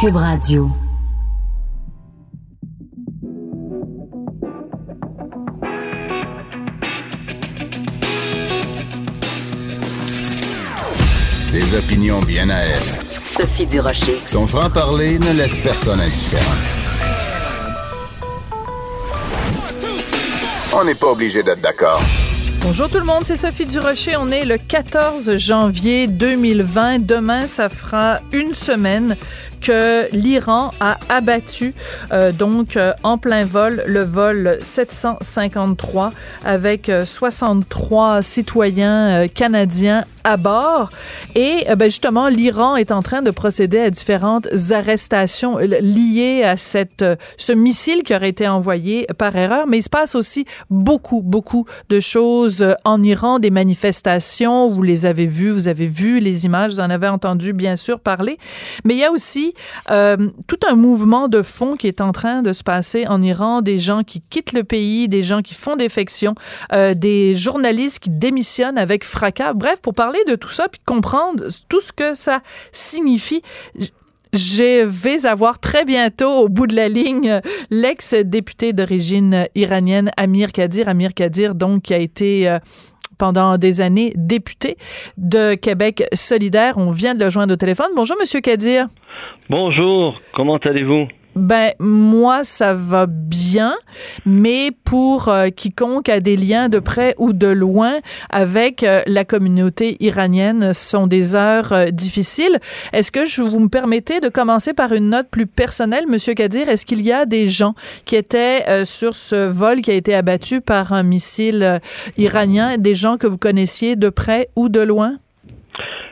Cube Radio. Des opinions bien à elle. Sophie Durocher. Son franc-parler ne laisse personne indifférent. On n'est pas obligé d'être d'accord. Bonjour tout le monde, c'est Sophie Durocher. On est le 14 janvier 2020. Demain, ça fera une semaine que l'Iran a abattu euh, donc euh, en plein vol le vol 753 avec 63 euh, citoyens canadiens à bord. Et ben justement l'Iran est en train de procéder à différentes arrestations liées à cette ce missile qui aurait été envoyé par erreur. Mais il se passe aussi beaucoup beaucoup de choses en Iran des manifestations. Vous les avez vues vous avez vu les images vous en avez entendu bien sûr parler. Mais il y a aussi euh, tout un mouvement de fond qui est en train de se passer en Iran, des gens qui quittent le pays, des gens qui font défection, euh, des journalistes qui démissionnent avec fracas. Bref, pour parler de tout ça puis comprendre tout ce que ça signifie, je vais avoir très bientôt au bout de la ligne l'ex-député d'origine iranienne Amir Kadir. Amir Kadir, donc, qui a été euh, pendant des années député de Québec solidaire. On vient de le joindre au téléphone. Bonjour, Monsieur Kadir. Bonjour, comment allez-vous? Ben moi ça va bien, mais pour euh, quiconque a des liens de près ou de loin avec euh, la communauté iranienne, ce sont des heures euh, difficiles. Est-ce que je vous me permettez de commencer par une note plus personnelle, Monsieur Kadir? Est-ce qu'il y a des gens qui étaient sur ce vol qui a été abattu par un missile iranien, des gens que vous connaissiez de près ou de loin?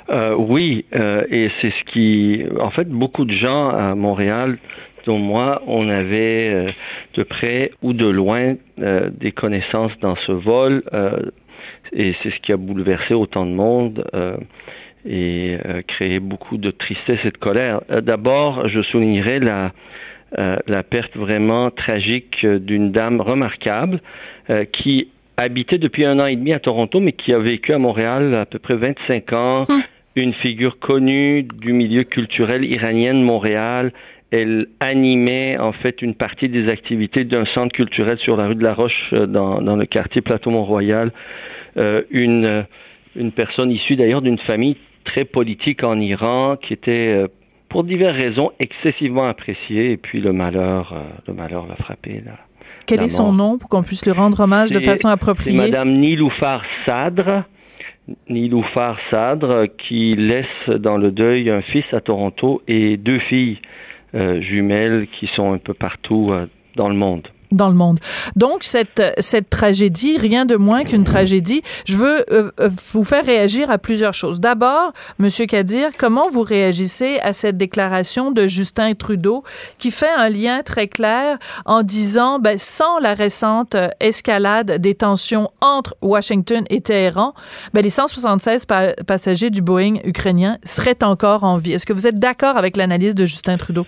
Euh, oui, euh, et c'est ce qui, en fait, beaucoup de gens à Montréal, dont moi, on avait euh, de près ou de loin des connaissances dans ce vol, et c'est ce qui a bouleversé autant de monde et créé beaucoup de tristesse et de colère. D'abord, je soulignerai la la perte vraiment tragique d'une dame remarquable qui habitait depuis un an et demi à Toronto, mais qui a vécu à Montréal à peu près 25 ans. Une figure connue du milieu culturel iranien de Montréal. Elle animait en fait une partie des activités d'un centre culturel sur la rue de la Roche euh, dans, dans le quartier Plateau-Mont-Royal. Euh, une, euh, une personne issue d'ailleurs d'une famille très politique en Iran qui était pour diverses raisons excessivement appréciée et puis le malheur le malheur l'a frappé là. Quel est son nom pour qu'on puisse lui rendre hommage de façon appropriée? Madame Niloufar Sadr. Niloufar Sadr, qui laisse dans le deuil un fils à Toronto et deux filles euh, jumelles qui sont un peu partout euh, dans le monde dans le monde. Donc cette cette tragédie, rien de moins qu'une tragédie. Je veux euh, euh, vous faire réagir à plusieurs choses. D'abord, Monsieur Kadir, comment vous réagissez à cette déclaration de Justin Trudeau qui fait un lien très clair en disant, ben, sans la récente euh, escalade des tensions entre Washington et Téhéran, ben, les 176 passagers du Boeing ukrainien seraient encore en vie. Est-ce que vous êtes d'accord avec l'analyse de Justin Trudeau?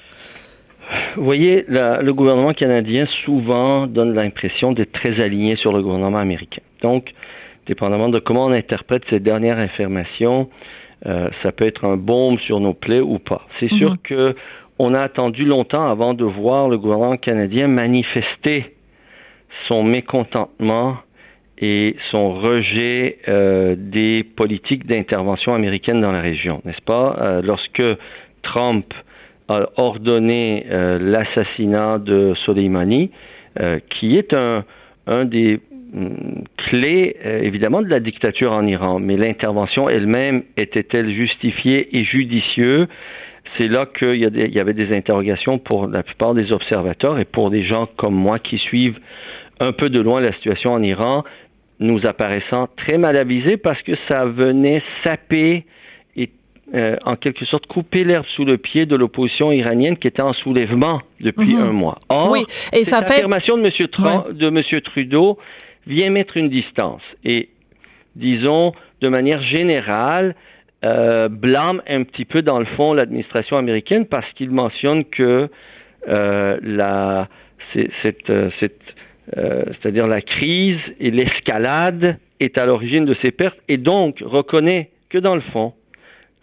Vous voyez, le gouvernement canadien souvent donne l'impression d'être très aligné sur le gouvernement américain. Donc, dépendamment de comment on interprète ces dernières informations, euh, ça peut être un baume sur nos plaies ou pas. C'est sûr mhm. que on a attendu longtemps avant de voir le gouvernement canadien manifester son mécontentement et son rejet euh, des politiques d'intervention américaine dans la région, n'est-ce pas? Euh, lorsque Trump a ordonné euh, l'assassinat de Soleimani, euh, qui est un, un des mm, clés, euh, évidemment, de la dictature en Iran. Mais l'intervention elle-même était-elle justifiée et judicieuse? C'est là qu'il y, y, avait des interrogations pour la plupart des observateurs et pour des gens comme moi qui suivent un peu de loin la situation en Iran, nous apparaissant très mal avisés parce que ça venait saper euh, en quelque sorte couper l'herbe sous le pied de l'opposition iranienne qui était en soulèvement depuis mhm. un mois. Or, oui. Et cette affirmation de M. de Trudeau vient mettre une distance et, disons, de manière générale, euh, blâme un petit peu dans le fond l'administration américaine parce qu'il mentionne que euh, la, cette, cette euh, c'est-à-dire la crise et l'escalade est à l'origine de ces pertes et donc reconnaît que dans le fond,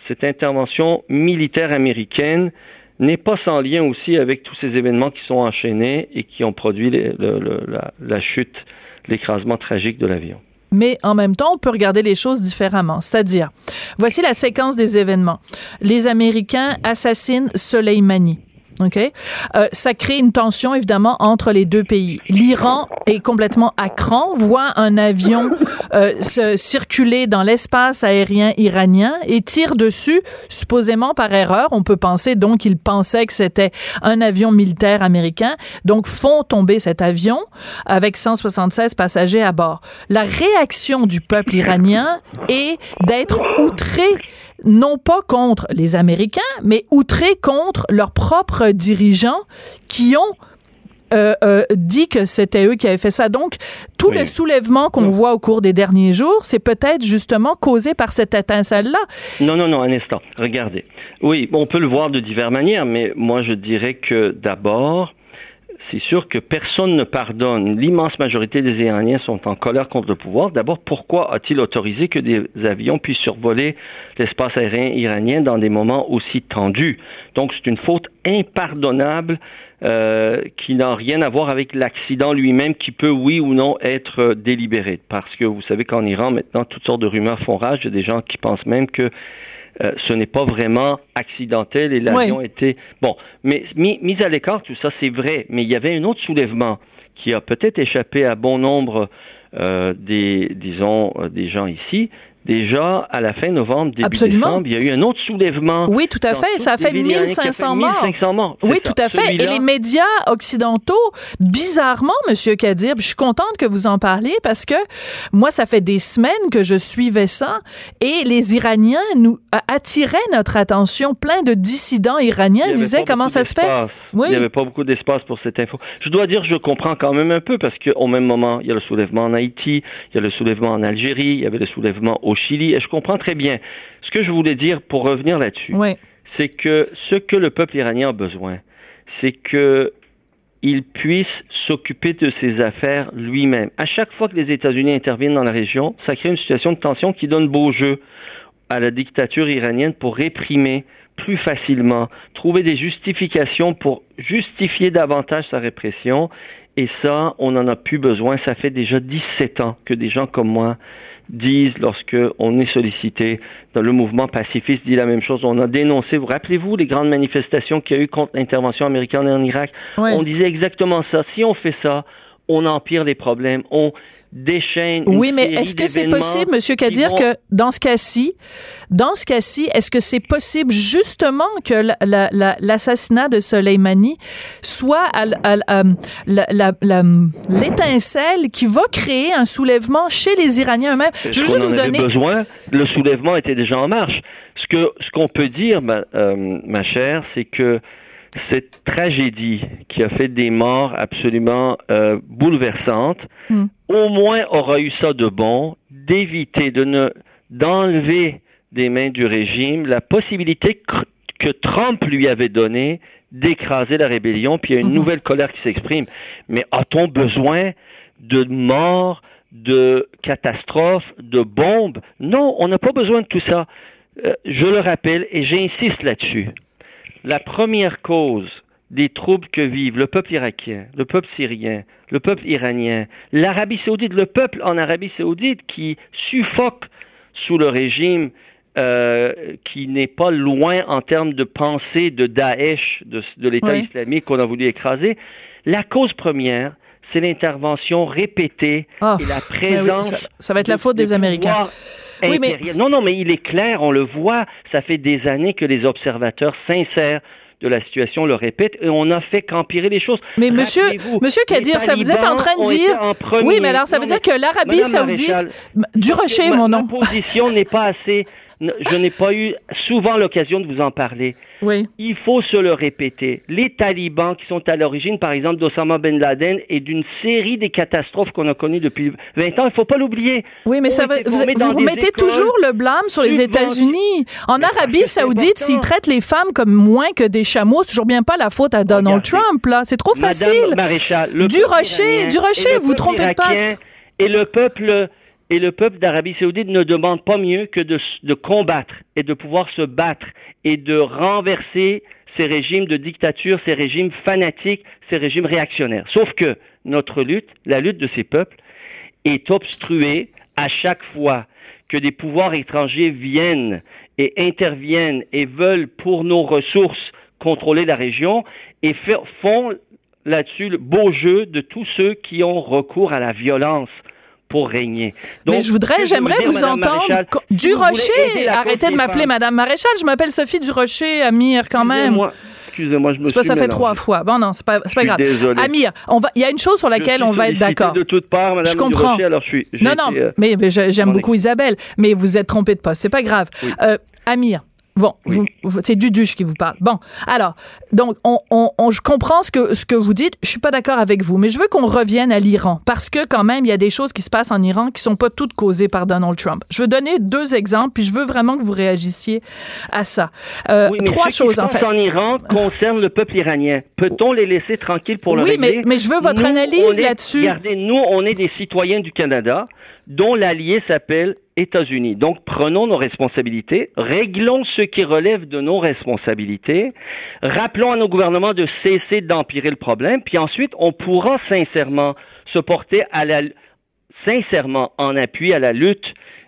cette intervention militaire américaine n'est pas sans lien aussi avec tous ces événements qui sont enchaînés et qui ont produit la, chute, l'écrasement tragique de l'avion. Mais en même temps, on peut regarder les choses différemment. C'est-à-dire, voici la séquence des événements. Les Américains assassinent Soleimani. OK? Euh, ça crée une tension, évidemment, entre les deux pays. L'Iran est complètement à cran, voit un avion euh, se circuler dans l'espace aérien iranien et tire dessus, supposément par erreur. On peut penser donc qu'il pensait que c'était un avion militaire américain. Donc, font tomber cet avion avec 176 passagers à bord. La réaction du peuple iranien est d'être outré non pas contre les Américains, mais outrés contre leurs propres dirigeants qui ont euh, euh, dit que c'était eux qui avaient fait ça. Donc, tout le soulèvement qu'on voit au cours des derniers jours, c'est peut-être justement causé par cette étincelle-là. Non, non, non, un instant. Regardez. Oui, on peut le voir de diverses manières, mais moi, je dirais que d'abord, c'est sûr que personne ne pardonne. L'immense majorité des Iraniens sont en colère contre le pouvoir. D'abord, pourquoi a-t-il autorisé que des avions puissent survoler l'espace aérien iranien dans des moments aussi tendus? Donc, c'est une faute impardonnable euh, qui n'a rien à voir avec l'accident lui-même, qui peut, oui ou non, être délibéré. Parce que vous savez qu'en Iran, maintenant, toutes sortes de rumeurs font rage. Il y a des gens qui pensent même que euh, ce n'est pas vraiment accidentel et l'avion était bon. Mais mis, à l'écart tout ça, c'est vrai. Mais il y avait un autre soulèvement qui a peut-être échappé à bon nombre euh, des, disons, euh, des gens ici, déjà à la fin novembre, début décembre, il y a eu un autre soulèvement. Oui, tout à fait. Ça a fait 1500 morts. 1500 morts. Oui, tout à fait. Et les médias occidentaux, bizarrement, Monsieur Kadir, je suis contente que vous en parliez parce que moi, ça fait des semaines que je suivais ça et les Iraniens nous attiraient notre attention. Plein de dissidents iraniens disaient comment ça se fait. Oui. Il n'y avait pas beaucoup d'espace pour cette info. Je dois dire, je comprends quand même un peu parce qu'au même moment, il y a le soulèvement en Haïti, il y a le soulèvement en Algérie, il y avait le soulèvement au Chili, et je comprends très bien. Ce que je voulais dire pour revenir là-dessus, c'est que ce que le peuple iranien a besoin, c'est que il puisse s'occuper de ses affaires lui-même. À chaque fois que les États-Unis interviennent dans la région, ça crée une situation de tension qui donne beau jeu à la dictature iranienne pour réprimer plus facilement, trouver des justifications pour justifier davantage sa répression. Et ça, on n'en a plus besoin. Ça fait déjà 17 ans que des gens comme moi disent lorsque on est sollicité dans le mouvement pacifiste dit la même chose. On a dénoncé, vous rappelez-vous les grandes manifestations qu'il y a eu contre l'intervention américaine en Irak? On disait exactement ça. Si on fait ça, on empire les problèmes, on déchaîne. Oui, mais est-ce que c'est possible, Monsieur Kadir, que dans ce cas-ci, dans ce cas-ci, est-ce que c'est possible justement que l'assassinat de Soleimani soit l'étincelle qui va créer un soulèvement chez les Iraniens eux-mêmes? Je veux juste vous donner. Besoin. Le soulèvement était déjà en marche. Ce que ce qu'on peut dire, ma, euh, ma chère, c'est que cette tragédie qui a fait des morts absolument euh, bouleversantes, hmm. au moins aura eu ça de bon d'éviter de ne d'enlever des mains du régime la possibilité que, Trump lui avait donnée d'écraser la rébellion, puis il y a une hmm. nouvelle colère qui s'exprime. Mais a-t-on besoin de morts, de catastrophes, de bombes? Non, on n'a pas besoin de tout ça. Euh, je le rappelle et j'insiste là-dessus la première cause des troubles que vivent le peuple irakien, le peuple syrien, le peuple iranien, l'Arabie saoudite, le peuple en Arabie saoudite qui suffoque sous le régime euh, qui n'est pas loin en termes de pensée de Daesh, de, l'État islamique qu'on a voulu écraser. La cause première, c'est l'intervention répétée ah, et la présence. ça, va être la faute des Américains. Oui, mais... Non, non, mais il est clair, on le voit, ça fait des années que les observateurs sincères de la situation le répètent et on a fait qu'empirer les choses. Mais monsieur, monsieur Kadir, ça vous êtes en train de dire Oui, mais alors ça veut dire que l'Arabie Saoudite du Rocher, mon nom. Ma position n'est pas assez je n'ai pas eu souvent l'occasion de vous en parler. Oui. Il faut se le répéter. Les talibans qui sont à l'origine, par exemple, d'Osama Ben Laden et d'une série des catastrophes qu'on a connues depuis 20 ans, il ne faut pas l'oublier. Oui, mais ça vous, vous mettez toujours le blâme sur les États-Unis. En Arabie Saoudite, s'ils traitent les femmes comme moins que des chameaux, c'est toujours bien pas la faute à Donald Trump, là. C'est trop facile. Maréchal, du rocher, du rocher, vous trompez pas. Et le peuple et le peuple d'Arabie saoudite ne demande pas mieux que de, combattre et de pouvoir se battre et de renverser ces régimes de dictature, ces régimes fanatiques, ces régimes réactionnaires. Sauf que notre lutte, la lutte de ces peuples, est obstruée à chaque fois que des pouvoirs étrangers viennent et interviennent et veulent pour nos ressources contrôler la région et font là-dessus le beau jeu de tous ceux qui ont recours à la violence pour régner. Donc, Mais je voudrais, j'aimerais vous, entendre. du Rocher, arrêtez de m'appeler Madame Maréchal. Je m'appelle Sophie Du Rocher, Amir, quand même. Excusez-moi, je me suis pas, ça fait trois fois. Bon, non, c'est pas, pas grave. Désolé. Amir, on va, il y a une chose sur laquelle on va être d'accord. de toutes parts, Madame je comprends. Rocher, alors je suis. Non, non, euh, mais, j'aime beaucoup Isabelle, mais vous êtes trompé de poste. C'est pas grave. Euh, Amir, Bon, c'est Duduche qui vous parle. Bon, alors, donc, on, on, je comprends ce que, ce que vous dites. Je suis pas d'accord avec vous, mais je veux qu'on revienne à l'Iran parce que quand même, il y a des choses qui se passent en Iran qui sont pas toutes causées par Donald Trump. Je veux donner deux exemples, puis je veux vraiment que vous réagissiez à ça. Euh, oui, mais trois ce choses, qui se en fait. en Iran concerne le peuple iranien. Peut-on les laisser tranquilles pour le oui, régler? Oui, mais, mais je veux votre analyse là-dessus. Regardez, nous, on est des citoyens du Canada dont l'allié s'appelle États-Unis. Donc prenons nos responsabilités, réglons ce qui relève de nos responsabilités, rappelons à nos gouvernements de cesser d'empirer le problème, puis ensuite on pourra sincèrement se porter à la sincèrement en appui à la lutte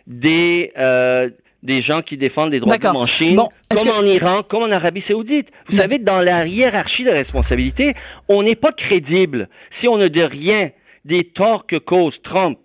des euh, des gens qui défendent les droits de l'homme en Chine, comme en Iran, comme en Arabie Saoudite. Vous savez, dans la hiérarchie de responsabilité, on n'est pas crédible si on ne dit rien des torts que cause Trump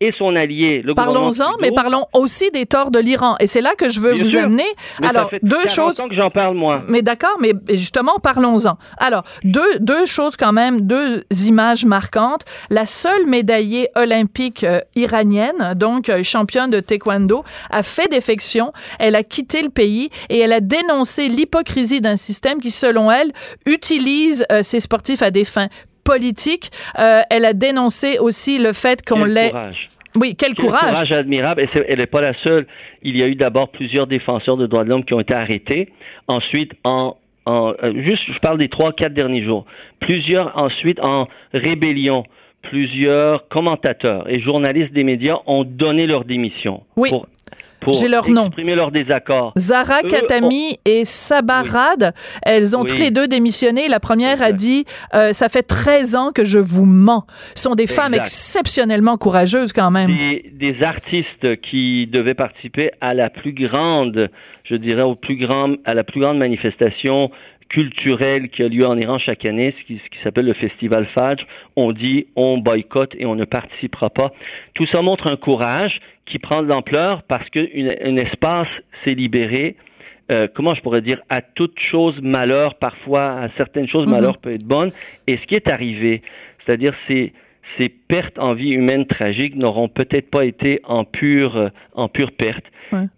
et son allié, le Parlons-en, mais parlons aussi des torts de l'Iran. Et c'est là que je veux vous amener. Alors, deux choses. que j'en parle moi. Mais d'accord, mais justement, parlons-en. Alors, deux, deux choses quand même, deux images marquantes. La seule médaillée olympique euh, iranienne, donc euh, championne de taekwondo, a fait défection. Elle a quitté le pays et elle a dénoncé l'hypocrisie d'un système qui, selon elle, utilise euh, ses sportifs à des fins politique. Euh, elle a dénoncé aussi le fait qu'on l'ait. Oui, quel, quel courage. courage admirable. Et elle n'est pas la seule. Il y a eu d'abord plusieurs défenseurs de droits de l'homme qui ont été arrêtés. Ensuite, en, en euh, juste, je parle des trois, quatre derniers jours. Plusieurs ensuite en rébellion. Plusieurs commentateurs et journalistes des médias ont donné leur démission. Oui. Pour j'ai leur nom. exprimer leur désaccord. Zara Katami et Sabarad, elles ont toutes les deux démissionné. La première a dit euh, ça fait 13 ans que je vous mens. Ce sont des femmes exceptionnellement courageuses quand même. Des, des, artistes qui devaient participer à la plus grande, je dirais au plus grand, à la plus grande manifestation culturelle qui a lieu en Iran chaque année, ce qui, s'appelle le Festival Fajr. On dit on boycotte et on ne participera pas. Tout ça montre un courage qui prend de l'ampleur parce qu'un espace s'est libéré. Euh, comment je pourrais dire, à toute chose malheur, parfois à certaines choses, mhm. malheur peut être bonne. Et ce qui est arrivé, c'est-à-dire ces, ces pertes en vie humaine tragiques n'auront peut-être pas été en pure, en pure perte.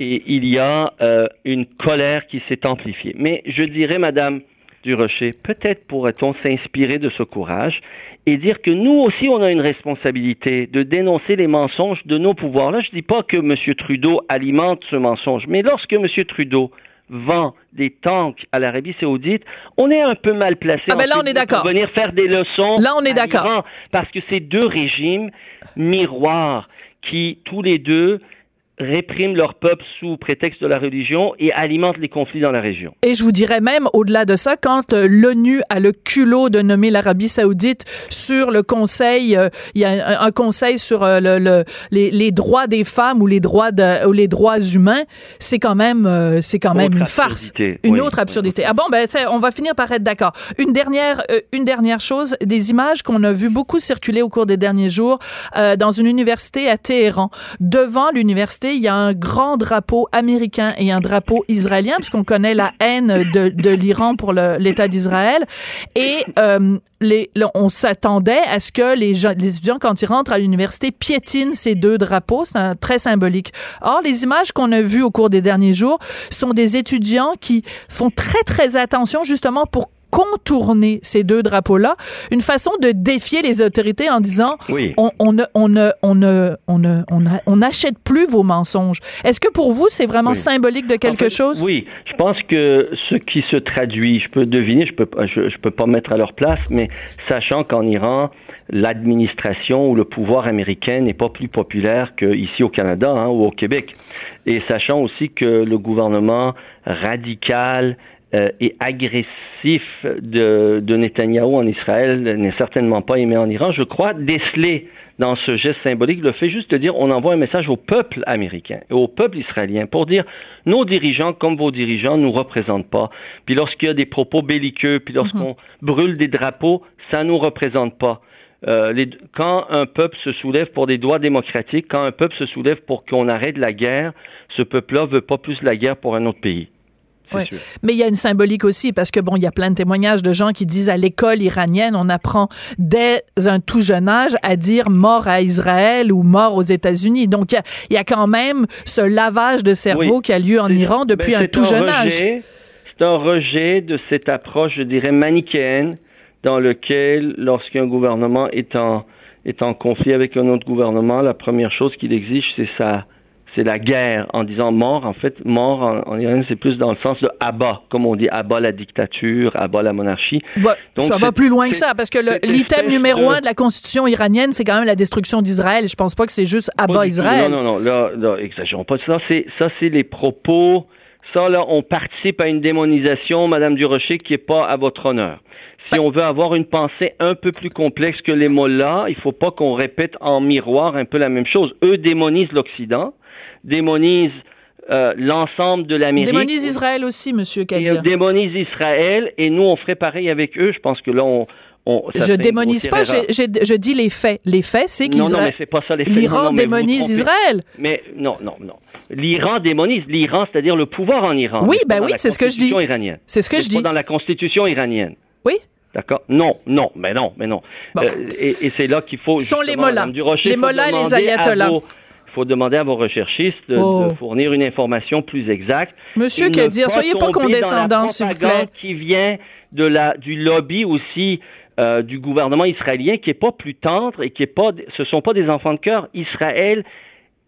Et il y a euh, une colère qui s'est amplifiée. Mais je dirais, Madame Durocher, peut-être pourrait-on s'inspirer de ce courage et dire que nous aussi, on a une responsabilité de dénoncer les mensonges de nos pouvoirs. Là, je ne dis pas que M. Trudeau alimente ce mensonge, mais lorsque M. Trudeau vend des tanks à l'Arabie Saoudite, on est un peu mal placé ah ben là, on est d'accord. venir faire des leçons. Là, on est d'accord. Parce que c'est deux régimes miroirs qui, tous les deux, répriment leur peuple sous prétexte de la religion et alimentent les conflits dans la région. Et je vous dirais même, au-delà de ça, quand euh, l'ONU a le culot de nommer l'Arabie saoudite sur le conseil, euh, il y a un, conseil sur euh, le, les, droits des femmes ou les droits, de, ou les droits humains, c'est quand même, c'est quand même une farce. Une autre absurdité. Ah bon, ben, on va finir par être d'accord. Une dernière, une dernière chose, des images qu'on a vu beaucoup circuler au cours des derniers jours dans une université à Téhéran. Devant l'université, il y a un grand drapeau américain et un drapeau israélien, puisqu'on connaît la haine de, l'Iran pour l'État d'Israël. Et euh, on s'attendait à ce que les, les étudiants, quand ils rentrent à l'université, piétinent ces deux drapeaux. C'est très symbolique. Or, les images qu'on a vues au cours des derniers jours sont des étudiants qui font très, très attention justement pour contourner ces deux drapeaux-là, une façon de défier les autorités en disant on, on, ne, on, ne, on, ne, on, on, n'achète plus vos mensonges. Est-ce que pour vous, c'est vraiment symbolique de quelque chose? Oui, je pense que ce qui se traduit, je peux deviner, je peux, je, peux pas mettre à leur place, mais sachant qu'en Iran, l'administration ou le pouvoir américain n'est pas plus populaire qu'ici au Canada hein, ou au Québec. Et sachant aussi que le gouvernement radical euh, et agressif de, de Netanyahou en Israël n'est certainement pas aimé en Iran. Je crois déceler dans ce geste symbolique le fait juste de dire on envoie un message au peuple américain et au peuple israélien pour dire nos dirigeants comme vos dirigeants nous représentent pas. Puis lorsqu'il y a des propos belliqueux, puis lorsqu'on mhm. brûle des drapeaux, ça nous représente pas. Euh, les, quand un peuple se soulève pour des droits démocratiques, quand un peuple se soulève pour qu'on arrête la guerre, ce peuple-là veut pas plus la guerre pour un autre pays. Mais il y a une symbolique aussi parce que bon, il y a plein de témoignages de gens qui disent à l'école iranienne, on apprend dès un tout jeune âge à dire mort à Israël ou mort aux États-Unis. Donc il y, a quand même ce lavage de cerveau qui a lieu en Iran depuis ben, un tout jeune âge. C'est un rejet de cette approche, je dirais, manichéenne dans lequel, lorsqu'un gouvernement est en, est en conflit avec un autre gouvernement, la première chose qu'il exige, c'est ça c'est la guerre. En disant mort, en fait, mort en, Iran, c'est plus dans le sens de abat, comme on dit, abat la dictature, abat la monarchie. Donc, ça va plus loin que ça, parce que l'item numéro un de la constitution iranienne, c'est quand même la destruction d'Israël. Je pense pas que c'est juste abat Israël. Non, non, non, là, là exagérons pas. Ça, c'est ça, c'est les propos. Ça, là, on participe à une démonisation, Madame Durocher, qui est pas à votre honneur si on veut avoir une pensée un peu plus complexe que les mots-là, il faut pas qu'on répète en miroir un peu la même chose. Eux démonisent l'Occident, démonisent euh, l'ensemble de l'Amérique. Démonise Israël aussi, Monsieur Kadir. Ils démonisent Israël et nous, on ferait pareil avec eux. Je pense que là, on, on, je démonise pas, je, je, dis les faits. Les faits, c'est qu'Israël. Non, non, mais c'est pas ça les faits. L'Iran démonise Israël. Mais non, non, non. L'Iran démonise l'Iran, c'est-à-dire le pouvoir en Iran. Oui, ben oui, c'est ce que je dis. C'est ce que je dis. dans la constitution iranienne. Oui. D'accord? Non, non, mais non, mais non. Euh, et, et c'est là qu'il faut. Ce sont les mollahs. Les mollahs et les ayatollahs. Il faut demander à vos recherchistes de, oh. fournir une information plus exacte. Monsieur Kadir, soyez pas condescendant, s'il vous plaît. Qui vient de la, du lobby aussi euh, du gouvernement israélien, qui est pas plus tendre et qui est pas, ce sont pas des enfants de cœur. Israël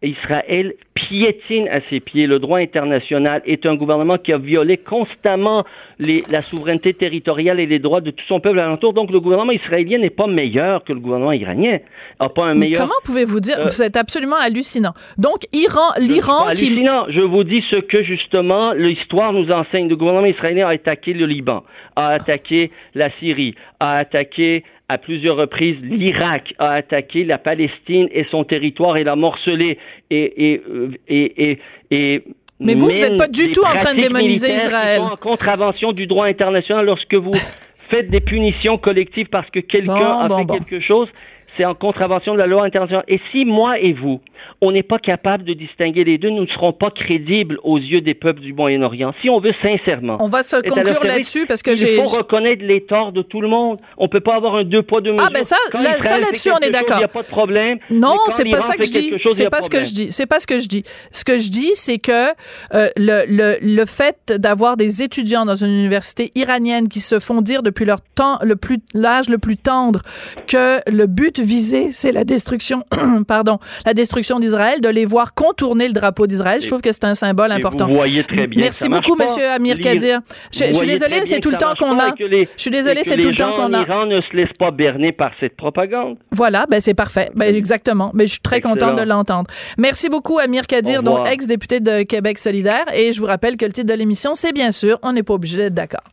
Israël piétine à ses pieds le droit international, est un gouvernement qui a violé constamment les, la souveraineté territoriale et les droits de tout son peuple alentour. Donc le gouvernement israélien n'est pas meilleur que le gouvernement iranien. A pas un meilleur. comment pouvez-vous dire euh, êtes absolument hallucinant? Donc Iran, l'Iran qui. Hallucinant. Je vous dis ce que justement l'histoire nous enseigne. Le gouvernement israélien a attaqué le Liban, a attaqué la Syrie, a attaqué à plusieurs reprises, l'Irak a attaqué la Palestine et son territoire et l'a morcelé et, et, et, et, mais vous, vous n'êtes pas du tout en train de démoniser Israël. en contravention du droit international lorsque vous faites des punitions collectives parce que quelqu'un a fait quelque chose, c'est en contravention de la loi internationale. Et si moi et vous, on n'est pas capable de distinguer les deux, nous ne serons pas crédibles aux yeux des peuples du Moyen-Orient. Si on veut sincèrement. On va se conclure là-dessus parce que j'ai. Il faut reconnaître les torts de tout le monde. On peut pas avoir un deux poids deux mesures. Ah ben ça, là, ça là-dessus on est d'accord. Il n'y a pas de problème. Non, c'est pas ça que je dis. C'est pas ce que je dis. C'est pas ce que je dis. Ce que je dis, c'est que euh, le, le, le fait d'avoir des étudiants dans une université iranienne qui se font dire depuis leur temps le plus l'âge le plus tendre que le but visé c'est la destruction, pardon, la destruction des de les voir contourner le drapeau d'Israël. Je trouve que c'est un symbole important. Vous voyez très bien. Merci beaucoup, Monsieur Amir Kadir. Je, suis désolé, c'est tout le temps qu'on a. je suis désolé, c'est tout le temps qu'on a. Iran ne se laisse pas berner par cette propagande. Voilà, ben c'est parfait. Ben, exactement. Mais ben, je suis très contente de l'entendre. Merci beaucoup, Amir Kadir, donc ex-député de Québec solidaire. Et je vous rappelle que le titre de l'émission, c'est bien sûr, on n'est pas obligé d'être d'accord.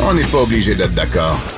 On n'est pas obligé d'être d'accord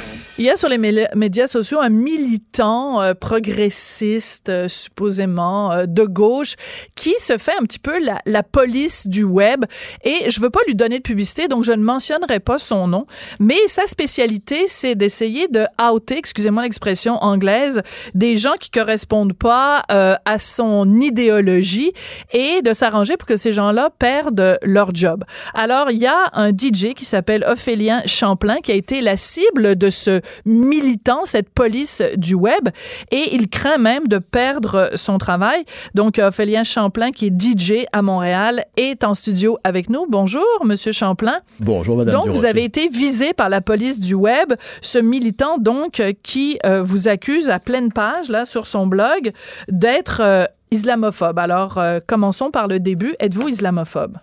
Il y a sur les médias sociaux un militant euh, progressiste, euh, supposément euh, de gauche, qui se fait un petit peu la, police du web. Et je veux pas lui donner de publicité, donc je ne mentionnerai pas son nom. Mais sa spécialité, c'est d'essayer de outer, excusez-moi l'expression anglaise, des gens qui correspondent pas à son idéologie et de s'arranger pour que ces gens-là perdent leur job. Alors, il y a un DJ qui s'appelle Ophélien Champlain qui a été la cible de ce militant, cette police du web, et il craint même de perdre son travail. Donc, Ophélien Champlain, qui est DJ à Montréal, est en studio avec nous. Bonjour, Monsieur Champlain. Bonjour, Madame. Donc, vous avez été visé par la police du web, ce militant, donc, qui euh, vous accuse à pleine page, là, sur son blog, d'être euh, islamophobe. Alors, euh, commençons par le début. Êtes-vous islamophobe?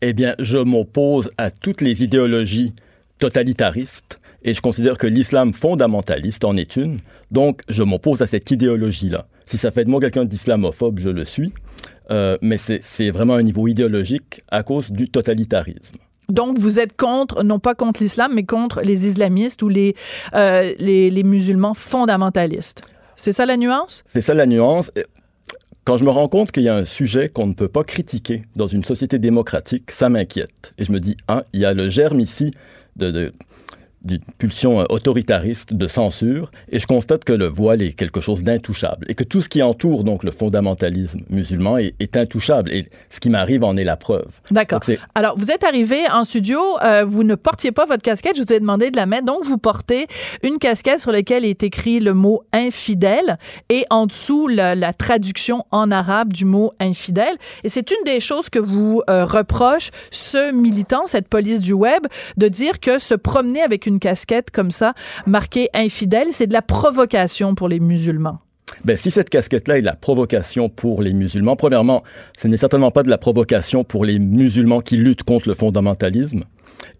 Eh bien, je m'oppose à toutes les idéologies totalitariste et je considère que l'islam fondamentaliste en est une. Donc, je m'oppose à cette idéologie-là. Si ça fait de moi quelqu'un d'islamophobe, je le suis. Euh, mais c'est vraiment un niveau idéologique à cause du totalitarisme. Donc, vous êtes contre, non pas contre l'islam, mais contre les islamistes ou les, euh, les, les, musulmans fondamentalistes. C'est ça la nuance? C'est ça la nuance. Quand je me rends compte qu'il y a un sujet qu'on ne peut pas critiquer dans une société démocratique, ça m'inquiète. Et je me dis, un, il y a le germe ici de, de d'une pulsion euh, autoritariste de censure et je constate que le voile est quelque chose d'intouchable et que tout ce qui entoure donc le fondamentalisme musulman est, intouchable et ce qui m'arrive en est la preuve. D'accord. Alors vous êtes arrivé en studio, euh, vous ne portiez pas votre casquette, je vous ai demandé de la mettre, donc vous portez une casquette sur laquelle est écrit le mot infidèle et en dessous la, traduction en arabe du mot infidèle et c'est une des choses que vous euh, reproche ce militant, cette police du web, de dire que se promener avec une casquette comme ça, marquée infidèle, c'est de la provocation pour les musulmans. Ben, si cette casquette-là est de la provocation pour les musulmans, premièrement, ce n'est certainement pas de la provocation pour les musulmans qui luttent contre le fondamentalisme.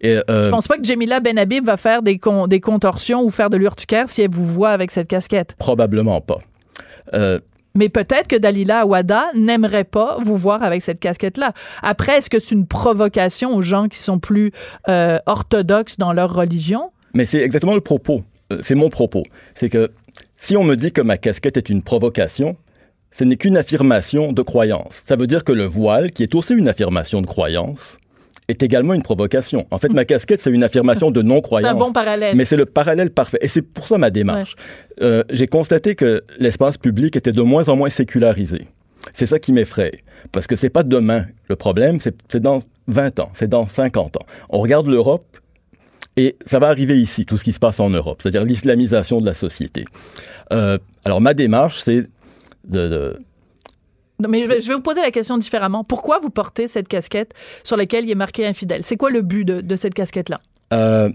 Et, euh, Je pense pas que Jamila Benhabib va faire des, des contorsions ou faire de l'urticaire si elle vous voit avec cette casquette. Probablement pas. Euh, mais peut-être que Dalila Awada n'aimerait pas vous voir avec cette casquette-là. Après, est-ce que c'est une provocation aux gens qui sont plus euh, orthodoxes dans leur religion? Mais c'est exactement le propos. Euh, c'est mon propos. C'est que si on me dit que ma casquette est une provocation, ce n'est qu'une affirmation de croyance. Ça veut dire que le voile, qui est aussi une affirmation de croyance, est également une provocation. En fait, ma casquette, c'est une affirmation de non-croyance. C'est un bon parallèle. Mais c'est le parallèle parfait. Et c'est pour ça ma démarche. Euh, j'ai constaté que l'espace public était de moins en moins sécularisé. C'est ça qui m'effraie. Parce que c'est pas demain. Le problème, c'est dans 20 ans, c'est dans 50 ans. On regarde l'Europe, et ça va arriver ici, tout ce qui se passe en Europe, c'est-à-dire l'islamisation de la société. Euh, alors, ma démarche, c'est de, mais je vais, vous poser la question différemment. Pourquoi vous portez cette casquette sur laquelle il est marqué infidèle? C'est quoi le but de, cette casquette-là? Euh,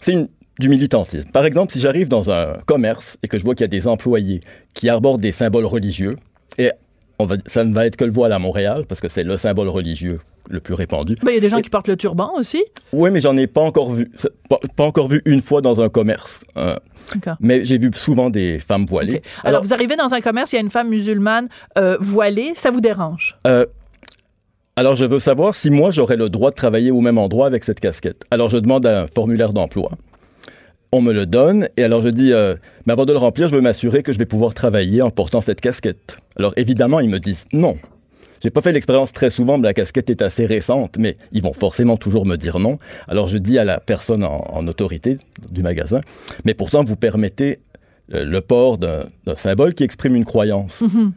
c'est du militantisme. Par exemple, si j'arrive dans un commerce et que je vois qu'il y a des employés qui arborent des symboles religieux, et on va, ça ne va être que le voile à Montréal, parce que c'est le symbole religieux le plus répandu. Ben, il y a des gens qui portent le turban aussi. Oui, mais j'en ai pas encore vu, pas, encore vu une fois dans un commerce. Euh, mais j'ai vu souvent des femmes voilées. Alors, vous arrivez dans un commerce, il y a une femme musulmane euh, voilée, ça vous dérange? Euh, alors, je veux savoir si moi, j'aurais le droit de travailler au même endroit avec cette casquette. Alors, je demande un formulaire d'emploi. On me le donne, et alors je dis, mais avant de le remplir, je veux m'assurer que je vais pouvoir travailler en portant cette casquette. Alors, évidemment, ils me disent non. J'ai pas fait l'expérience très souvent, mais la casquette est assez récente, mais ils vont forcément toujours me dire non. Alors je dis à la personne en, autorité du magasin, mais pourtant vous permettez euh, le port d'un symbole qui exprime une croyance. Mm-hmm.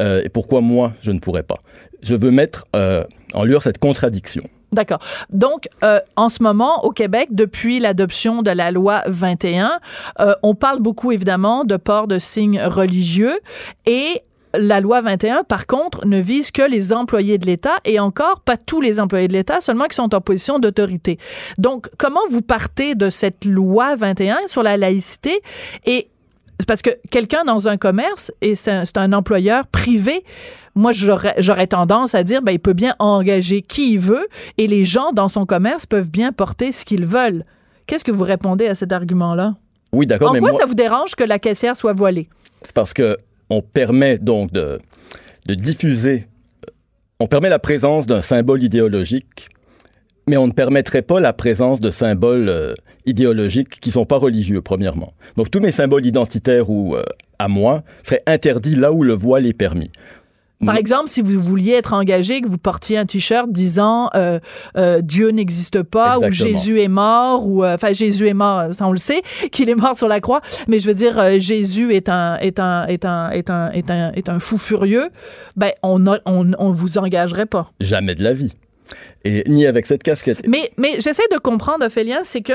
Euh, et pourquoi moi, je ne pourrais pas? Je veux mettre euh, en lueur cette contradiction. D'accord. Donc, en ce moment, au Québec, depuis l'adoption de la loi 21, on parle beaucoup, évidemment, de port de signes religieux et la loi 21, par contre, ne vise que les employés de l'État et encore pas tous les employés de l'État, seulement qui sont en position d'autorité. Donc, comment vous partez de cette loi 21 sur la laïcité et parce que quelqu'un dans un commerce, et c'est un, employeur privé, moi, j'aurais tendance à dire, ben, il peut bien engager qui il veut et les gens dans son commerce peuvent bien porter ce qu'ils veulent. Qu'est-ce que vous répondez à cet argument-là? Oui, d'accord. En quoi ça vous dérange que la caissière soit voilée? C'est parce que on permet donc de, diffuser, on permet la présence d'un symbole idéologique, mais on ne permettrait pas la présence de symboles euh, idéologiques qui ne sont pas religieux, premièrement. Donc tous mes symboles identitaires ou euh, à moi seraient interdits là où le voile est permis. Par exemple, si vous vouliez être engagé, que vous portiez un t-shirt disant euh, euh, Dieu n'existe pas ou Jésus est mort ou euh, enfin Jésus est mort, ça on le sait qu'il est mort sur la croix, mais je veux dire Jésus est un est un est un est un est un est un fou furieux, ben on on on vous engagerait pas. Jamais de la vie et ni avec cette casquette. Mais, mais j'essaie de comprendre, Ophélien, c'est que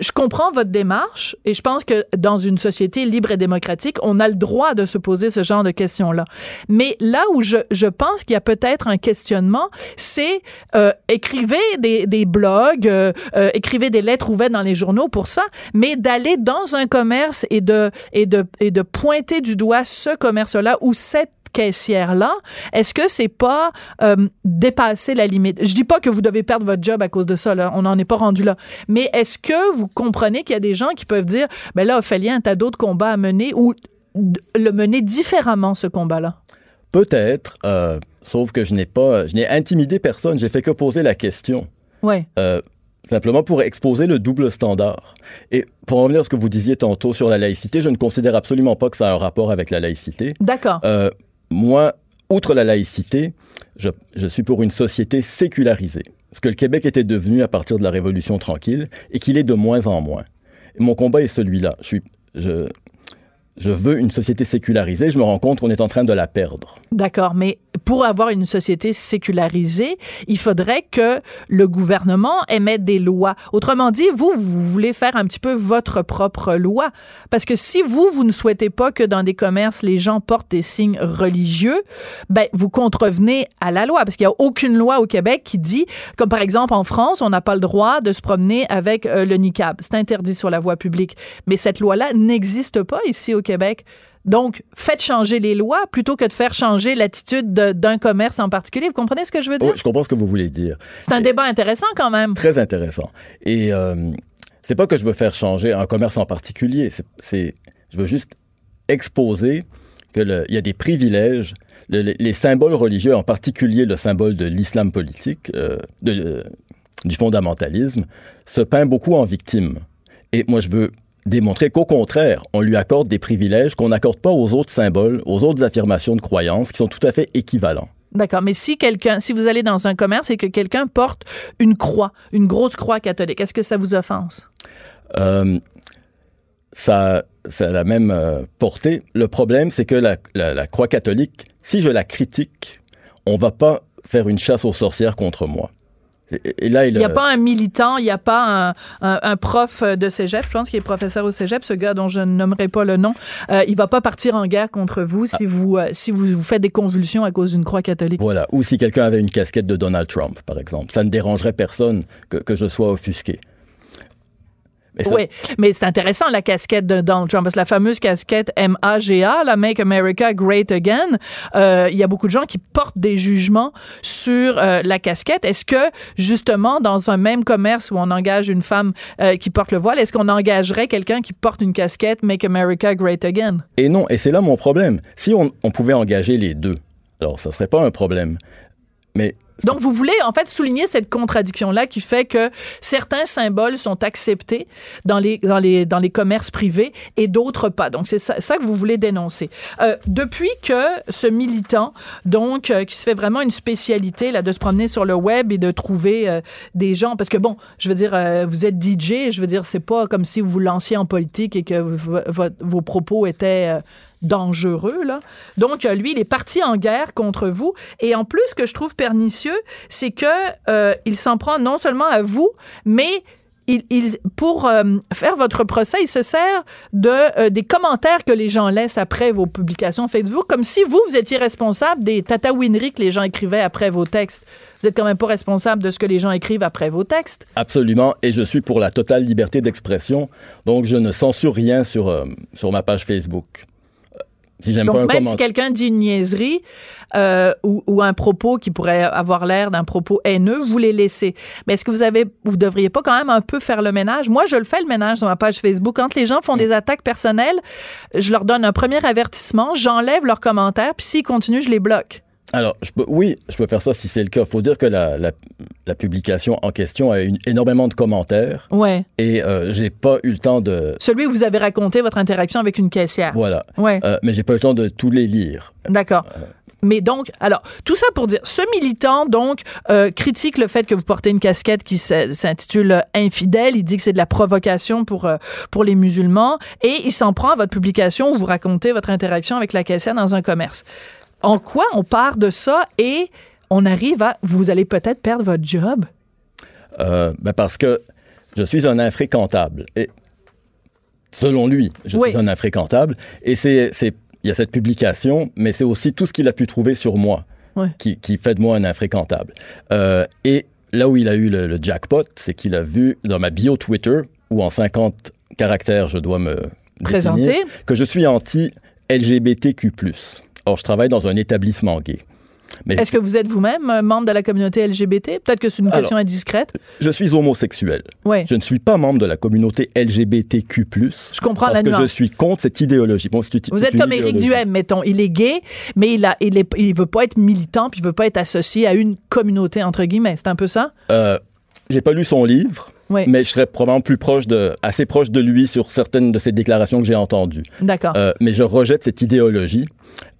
je comprends votre démarche et je pense que dans une société libre et démocratique, on a le droit de se poser ce genre de questions-là. Mais là où je, je pense qu'il y a peut-être un questionnement, c'est euh, écrivez des, des blogs, euh, euh, écrivez des lettres ouvertes dans les journaux pour ça, mais d'aller dans un commerce et de, et de, et de pointer du doigt ce commerce-là ou cette caissière-là, est-ce que c'est pas euh, dépasser la limite? Je dis pas que vous devez perdre votre job à cause de ça, là. on n'en est pas rendu là. Mais est-ce que vous comprenez qu'il y a des gens qui peuvent dire, ben là, Ophélia, t'as d'autres combats à mener ou le mener différemment, ce combat-là? Peut-être, euh, sauf que je n'ai pas, je n'ai intimidé personne, j'ai fait que poser la question. Ouais. Euh, simplement pour exposer le double standard. Et pour revenir à ce que vous disiez tantôt sur la laïcité, je ne considère absolument pas que ça a un rapport avec la laïcité. D'accord. Euh, moi, outre la laïcité, je, suis pour une société sécularisée. Ce que le Québec était devenu à partir de la Révolution tranquille et qu'il est de moins en moins. Mon combat est celui-là. Je suis, je veux une société sécularisée. Je me rends compte qu'on est en train de la perdre. D'accord, mais pour avoir une société sécularisée, il faudrait que le gouvernement émette des lois. Autrement dit, vous, vous voulez faire un petit peu votre propre loi. Parce que si vous, vous ne souhaitez pas que dans des commerces, les gens portent des signes religieux, ben, vous contrevenez à la loi. Parce qu'il n'y a aucune loi au Québec qui dit, comme par exemple en France, on n'a pas le droit de se promener avec euh, le niqab. C'est interdit sur la voie publique. Mais cette loi-là n'existe pas ici au Québec. Donc, faites changer les lois plutôt que de faire changer l'attitude d'un commerce en particulier. Vous comprenez ce que je veux dire? Oui, je comprends ce que vous voulez dire. C'est un Et débat intéressant quand même. Très intéressant. Et euh, c'est pas que je veux faire changer un commerce en particulier. C'est, je veux juste exposer qu'il y a des privilèges. Le, les symboles religieux, en particulier le symbole de l'islam politique, euh, de, euh, du fondamentalisme, se peint beaucoup en victime. Et moi, je veux démontrer qu'au contraire, on lui accorde des privilèges qu'on n'accorde pas aux autres symboles, aux autres affirmations de croyance qui sont tout à fait équivalents. D'accord, mais si quelqu'un, si vous allez dans un commerce et que quelqu'un porte une croix, une grosse croix catholique, est-ce que ça vous offense? Euh, ça, ça a la même euh, portée. Le problème, c'est que la, la, la croix catholique, si je la critique, on va pas faire une chasse aux sorcières contre moi. Et là, il n'y a pas un militant, il n'y a pas un, un, un, prof de cégep, je pense qu'il est professeur au cégep, ce gars dont je ne nommerai pas le nom. Euh, il va pas partir en guerre contre vous si, ah. vous, euh, si vous, vous faites des convulsions à cause d'une croix catholique. Voilà. Ou si quelqu'un avait une casquette de Donald Trump, par exemple. Ça ne dérangerait personne que, que je sois offusqué. Mais. Oui, mais c'est intéressant la casquette de Donald Trump, parce que la fameuse casquette MAGA, la Make America Great Again, euh, il y a beaucoup de gens qui portent des jugements sur euh, la casquette. Est-ce que justement dans un même commerce où on engage une femme euh, qui porte le voile, est-ce qu'on engagerait quelqu'un qui porte une casquette Make America Great Again? Et non, et c'est là mon problème. Si on, on pouvait engager les deux, alors ça serait pas un problème. Mais donc, vous voulez en fait souligner cette contradiction-là qui fait que certains symboles sont acceptés dans les, dans les, dans les commerces privés et d'autres pas. Donc, c'est ça, que vous voulez dénoncer. Euh, depuis que ce militant, donc, euh, qui se fait vraiment une spécialité là, de se promener sur le web et de trouver euh, des gens, parce que bon, je veux dire, euh, vous êtes DJ, je veux dire, c'est pas comme si vous vous lanciez en politique et que vos propos étaient dangereux. Là. Donc, lui, il est parti en guerre contre vous. Et en plus, ce que je trouve pernicieux, c'est que euh, il s'en prend non seulement à vous, mais il, pour euh, faire votre procès, il se sert de euh, des commentaires que les gens laissent après vos publications Facebook, comme si vous, vous étiez responsable des tatouineries que les gens écrivaient après vos textes. Vous êtes quand même pas responsable de ce que les gens écrivent après vos textes. Absolument, et je suis pour la totale liberté d'expression, donc je ne censure rien sur, euh, sur ma page Facebook. Si Donc, même comment... si quelqu'un dit une niaiserie euh, ou, ou, un propos qui pourrait avoir l'air d'un propos haineux, vous les laissez. Mais est-ce que vous avez, vous devriez pas quand même un peu faire le ménage? Moi, je le fais le ménage sur ma page Facebook. Quand les gens font des attaques personnelles, je leur donne un premier avertissement, j'enlève leurs commentaires, puis s'ils continuent, je les bloque. Alors, je peux, oui, je peux faire ça si c'est le cas. Il faut dire que la, la, la, publication en question a eu énormément de commentaires. Ouais. Et euh, j'ai pas eu le temps de. Celui où vous avez raconté votre interaction avec une caissière. Voilà. Ouais. Euh, mais j'ai pas eu le temps de tous les lire. D'accord. Euh... Mais donc, alors, tout ça pour dire, ce militant, donc, euh, critique le fait que vous portez une casquette qui s'intitule Infidèle. Il dit que c'est de la provocation pour, euh, pour les musulmans. Et il s'en prend à votre publication où vous racontez votre interaction avec la caissière dans un commerce en quoi on part de ça et on arrive à vous allez peut-être perdre votre job? Euh, ben parce que je suis un infréquentable. Et selon lui, je oui. suis un infréquentable. Et c'est, il y a cette publication, mais c'est aussi tout ce qu'il a pu trouver sur moi oui. qui, qui, fait de moi un infréquentable. Euh, et là où il a eu le, le jackpot, c'est qu'il a vu dans ma bio Twitter, où en 50 caractères je dois me présenter, que je suis anti LGBTQ+. Or, je travaille dans un établissement gay. Est-ce que vous êtes vous-même euh, membre de la communauté LGBT? Peut-être que c'est une question indiscrète. Je suis homosexuel. Oui. Je ne suis pas membre de la communauté LGBTQ+. Je comprends parce la que je suis contre cette idéologie. vous êtes comme Éric Duhem, mettons. Il est gay, mais il, a, il, est, il veut pas être militant, puis il veut pas être associé à une communauté, entre guillemets. C'est un peu ça? Euh, j'ai pas lu son livre. Mais je serais probablement plus proche de, assez proche de lui sur certaines de ses déclarations que j'ai entendues. D'accord. Euh, mais je rejette cette idéologie.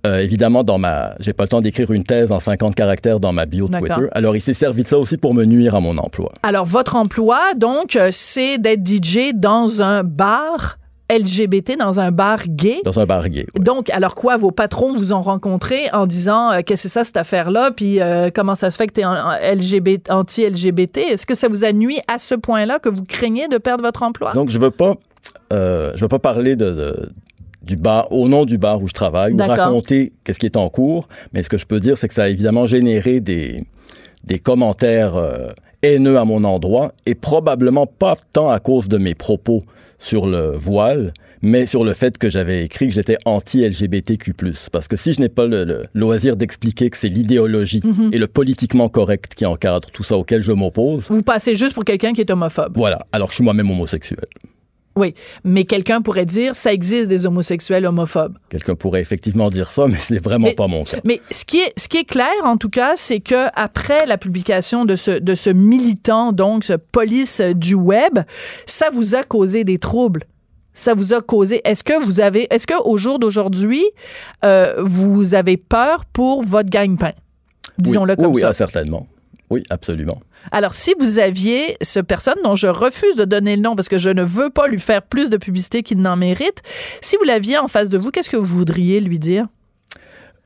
Euh, évidemment, dans ma, j'ai pas le temps d'écrire une thèse en 50 caractères dans ma bio Twitter. Alors, il s'est servi de ça aussi pour me nuire à mon emploi. Alors, votre emploi, donc, euh, c'est d'être DJ dans un bar LGBT dans un bar gay. Dans un bar gay. Donc, alors quoi, vos patrons vous ont rencontré en disant euh, qu'est-ce que c'est ça cette affaire-là, puis comment ça se fait que tu es LGBT, anti-LGBT? Est-ce que ça vous a nuit à ce point-là que vous craignez de perdre votre emploi? Donc, je veux pas, je veux pas parler de du bar, au nom du bar où je travaille, ou raconter qu'est-ce qui est en cours. Mais ce que je peux dire, c'est que ça a évidemment généré des, des commentaires euh, haineux à mon endroit, et probablement pas tant à cause de mes propos sur le voile, mais sur le fait que j'avais écrit que j'étais anti-LGBTQ+. Parce que si je n'ai pas le, loisir d'expliquer que c'est l'idéologie mhm. et le politiquement correct qui encadre tout ça auquel je m'oppose... Vous passez juste pour quelqu'un qui est homophobe. Voilà, alors je suis moi-même homosexuel. Oui, mais quelqu'un pourrait dire ça existe des homosexuels homophobes. Quelqu'un pourrait effectivement dire ça, mais c'est vraiment pas mon cas. Mais ce qui est ce qui est clair en tout cas, c'est que après la publication de ce de ce militant donc ce police du web, ça vous a causé des troubles. Ça vous a causé. Est-ce que vous avez, est-ce que au jour d'aujourd'hui, euh, vous avez peur pour votre gagne-pain? Disons-le comme oui, ça. Oui, certainement. Oui, absolument. Alors, si vous aviez ce personne dont je refuse de donner le nom parce que je ne veux pas lui faire plus de publicité qu'il n'en mérite, si vous l'aviez en face de vous, qu'est-ce que vous voudriez lui dire?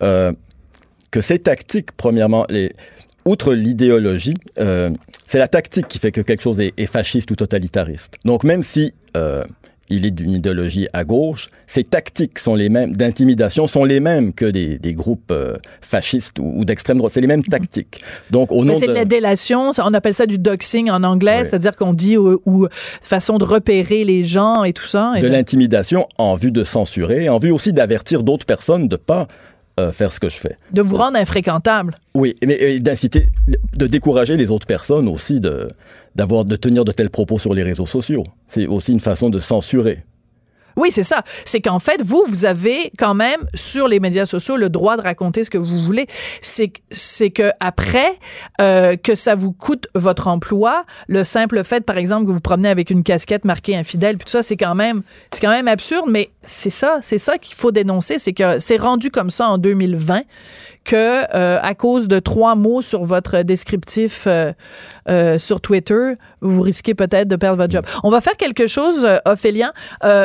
Euh, que ces tactiques, premièrement, les, outre l'idéologie, euh, c'est la tactique qui fait que quelque chose est, est fasciste ou totalitariste. Donc, même si euh, il est d'une idéologie à gauche. Ses tactiques sont les mêmes, d'intimidation sont les mêmes que des, groupes euh, fascistes ou, d'extrême droite. C'est les mêmes mhm. tactiques. Donc, au nom c'est de... la délation. On appelle ça du doxing en anglais, c'est-à-dire qu'on dit ou, façon de repérer les gens et tout ça. de l'intimidation en vue de censurer, en vue aussi d'avertir d'autres personnes de pas euh, faire ce que je fais. De vous rendre infréquentable. Oui, mais d'inciter, de décourager les autres personnes aussi de d'avoir de tenir de tels propos sur les réseaux sociaux. C'est aussi une façon de censurer. Oui, c'est ça. C'est qu'en fait, vous, vous avez quand même sur les médias sociaux le droit de raconter ce que vous voulez. C'est c'est que après euh, que ça vous coûte votre emploi, le simple fait, par exemple, que vous promenez avec une casquette marquée infidèle, puis tout ça, c'est quand même c'est quand même absurde. Mais c'est ça, c'est ça qu'il faut dénoncer, c'est que c'est rendu comme ça en 2020 que euh, à cause de trois mots sur votre descriptif euh, euh, sur Twitter, vous risquez peut-être de perdre votre job. On va faire quelque chose, Ophélia.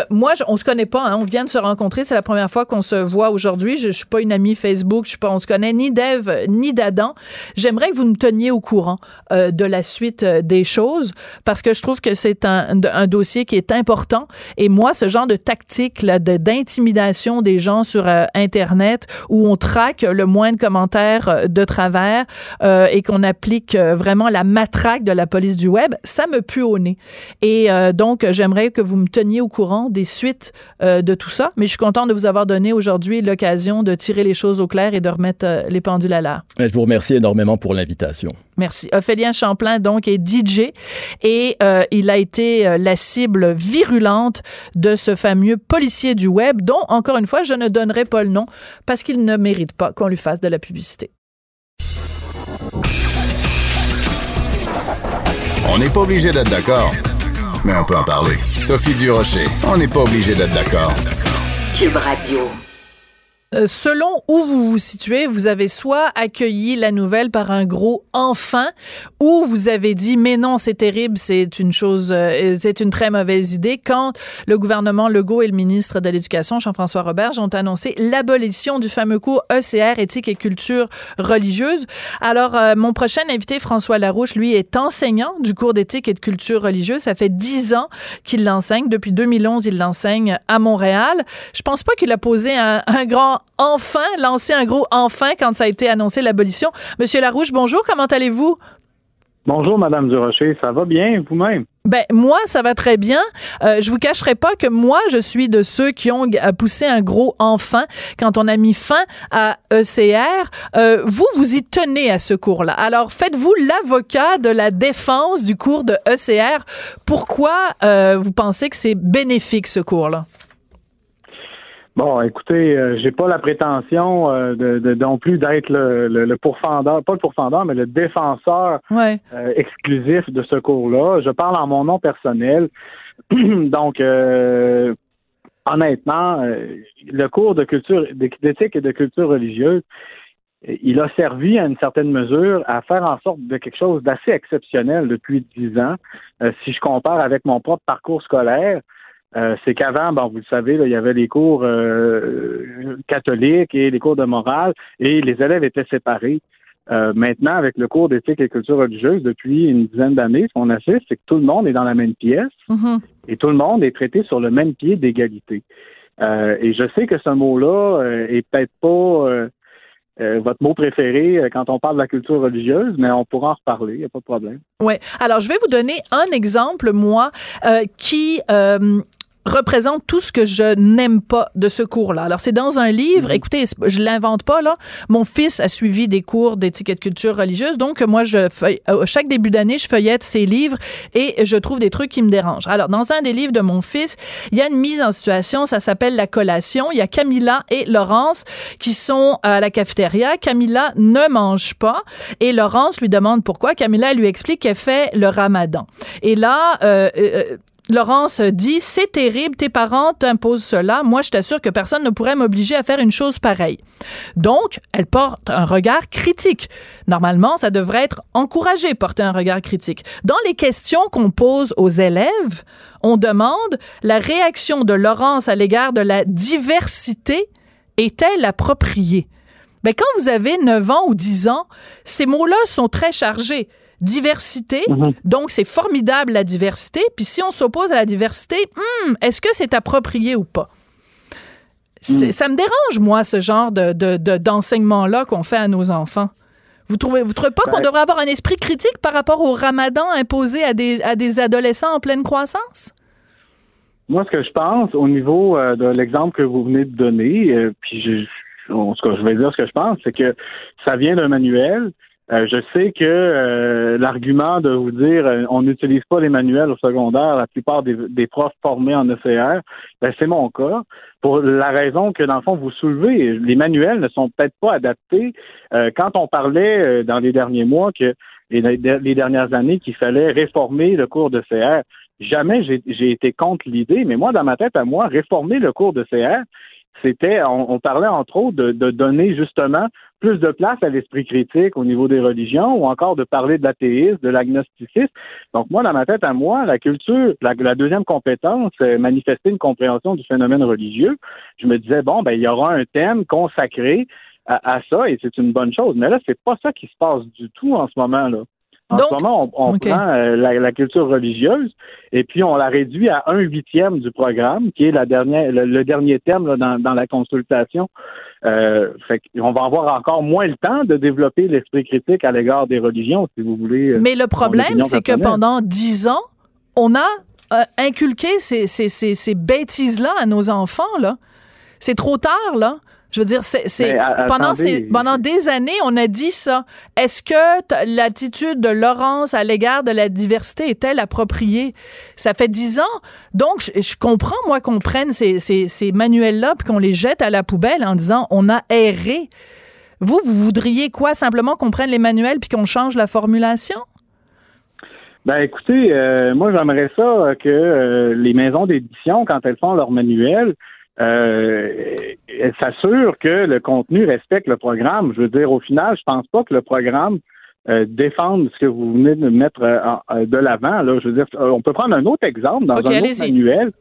moi, on se connaît pas. Hein, on vient de se rencontrer. C'est la première fois qu'on se voit aujourd'hui. Je, je suis pas une amie Facebook. Je suis pas. On se connaît ni d'Eve ni d'Adam. J'aimerais que vous me teniez au courant de la suite des choses parce que je trouve que c'est un, un, dossier qui est important. Et moi, ce genre de tactique là, d'intimidation des gens sur Internet où on traque le moins de commentaires euh, de travers euh, et qu'on applique euh, vraiment la matraque de la police du web, ça me pue au nez. Et donc, j'aimerais que vous me teniez au courant des suites de tout ça. Mais je suis contente de vous avoir donné aujourd'hui l'occasion de tirer les choses au clair et de remettre les pendules à l'heure. Je vous remercie énormément pour l'invitation. Merci. Ophélien Champlain, donc, est DJ et il a été la cible virulente de ce fameux policier du web dont, encore une fois, je ne donnerai pas le nom parce qu'il ne mérite pas qu'on lui fasse de la publicité. On n'est pas obligé d'être d'accord, mais on peut en parler. Sophie Durocher, on n'est pas obligé d'être d'accord. Cube Radio. Euh, selon où vous vous situez, vous avez soit accueilli la nouvelle par un gros enfin, ou vous avez dit mais non c'est terrible, c'est une chose, euh, c'est une très mauvaise idée. Quand le gouvernement Legault et le ministre de l'Éducation Jean-François Roberge ont annoncé l'abolition du fameux cours ECR éthique et culture religieuse. Alors euh, mon prochain invité François Larouche, lui est enseignant du cours d'éthique et de culture religieuse. Ça fait dix ans qu'il l'enseigne. Depuis 2011, il l'enseigne à Montréal. Je pense pas qu'il a posé un, un grand enfin lancé un gros enfin quand ça a été annoncé l'abolition. Monsieur Larouche, bonjour, comment allez-vous? Bonjour, Madame Durocher. Ça va bien, vous-même? Ben moi, ça va très bien. Euh, je vous cacherai pas que moi, je suis de ceux qui ont poussé un gros enfant quand on a mis fin à ECR. Euh, vous, vous y tenez à ce cours-là. Alors, faites-vous l'avocat de la défense du cours de ECR. Pourquoi euh, vous pensez que c'est bénéfique ce cours-là? Bon, écoutez, euh, j'ai pas la prétention euh, de, non plus d'être le, le, pourfendeur, pas le pourfendeur, mais le défenseur euh, exclusif de ce cours-là. Je parle en mon nom personnel. Donc, honnêtement, le cours de culture, d'éthique et de culture religieuse, il a servi à une certaine mesure à faire en sorte de quelque chose d'assez exceptionnel depuis dix ans. si je compare avec mon propre parcours scolaire, euh, c'est qu'avant, bon, vous le savez, il y avait les cours euh, catholiques et les cours de morale, et les élèves étaient séparés. Euh, maintenant, avec le cours d'éthique et culture religieuse, depuis une dizaine d'années, ce qu'on assiste, c'est que tout le monde est dans la même pièce mm-hmm. et tout le monde est traité sur le même pied d'égalité. et je sais que ce mot-là est peut-être pas votre mot préféré quand on parle de la culture religieuse, mais on pourra en reparler, il n'y a pas de problème. Oui. Alors, je vais vous donner un exemple, moi, qui représente tout ce que je n'aime pas de ce cours-là. Alors, c'est dans un livre, mhm. écoutez, je l'invente pas, là. Mon fils a suivi des cours d'étiquette culture religieuse, donc moi, je euh, chaque début d'année, je feuillette ses livres et je trouve des trucs qui me dérangent. Alors, dans un des livres de mon fils, il y a une mise en situation, ça s'appelle La collation. Il y a Camilla et Laurence qui sont à la cafétéria. Camilla ne mange pas et Laurence lui demande pourquoi. Camilla lui explique qu'elle fait le ramadan. Et là, euh, euh, Laurence dit C'est terrible, tes parents t'imposent cela. Moi, je t'assure que personne ne pourrait m'obliger à faire une chose pareille. Donc, elle porte un regard critique. Normalement, ça devrait être encouragé, porter un regard critique. Dans les questions qu'on pose aux élèves, on demande la réaction de Laurence à l'égard de la diversité est-elle appropriée? Mais quand vous avez 9 ans ou 10 ans, ces mots-là sont très chargés diversité. Mhm. Donc, c'est formidable la diversité. Puis si on s'oppose à la diversité, hmm, est-ce que c'est approprié ou pas? Mhm. Ça me dérange, moi, ce genre de, d'enseignement-là qu'on fait à nos enfants. Vous trouvez, vous trouvez pas qu'on ben devrait avoir un esprit critique par rapport au ramadan imposé à des, à des adolescents en pleine croissance? Moi, ce que je pense au niveau euh, de l'exemple que vous venez de donner, euh, puis je, ce que je vais dire ce que je pense, c'est que ça vient d'un manuel euh, je sais que euh, l'argument de vous dire euh, on n'utilise pas les manuels au secondaire, la plupart des, profs formés en ECR, ben, c'est mon cas. Pour la raison que, dans le fond, vous soulevez, les manuels ne sont peut-être pas adaptés. quand on parlait dans les derniers mois que les, les dernières années qu'il fallait réformer le cours de CR, jamais j'ai été contre l'idée, mais moi, dans ma tête à moi, réformer le cours de CR, c'était, on, parlait entre autres de, donner justement plus de place à l'esprit critique au niveau des religions ou encore de parler de l'athéisme, de l'agnosticisme. Donc moi, dans ma tête à moi, la culture, la, deuxième compétence, c'est manifester une compréhension du phénomène religieux. Je me disais, bon, ben il y aura un thème consacré à, à ça et c'est une bonne chose. Mais là, c'est pas ça qui se passe du tout en ce moment là. En ce moment, on, prend euh, la, culture religieuse et puis on la réduit à un huitième du programme, qui est la dernière, le, dernier thème dans, la consultation. Euh, fait on va avoir encore moins le temps de développer l'esprit critique à l'égard des religions, si vous voulez. Euh, Mais le problème, c'est que pendant dix ans, on a euh, inculqué ces, ces, ces, ces bêtises-là à nos enfants. là. C'est trop tard, là. Je veux dire, c'est pendant, pendant des années, on a dit ça. Est-ce que l'attitude de Laurence à l'égard de la diversité est-elle appropriée? Ça fait dix ans. Donc, je, comprends, moi, qu'on prenne ces, ces, ces manuels-là puis qu'on les jette à la poubelle en disant on a erré. Vous, vous voudriez quoi? Simplement qu'on prenne les manuels puis qu'on change la formulation? Ben écoutez, euh, moi j'aimerais ça que euh, les maisons d'édition, quand elles font leurs manuels, euh, elle s'assure que le contenu respecte le programme. Je veux dire, au final, je pense pas que le programme euh, défende ce que vous venez de mettre euh, de l'avant. Là, je veux dire, on peut prendre un autre exemple dans un autre manuel.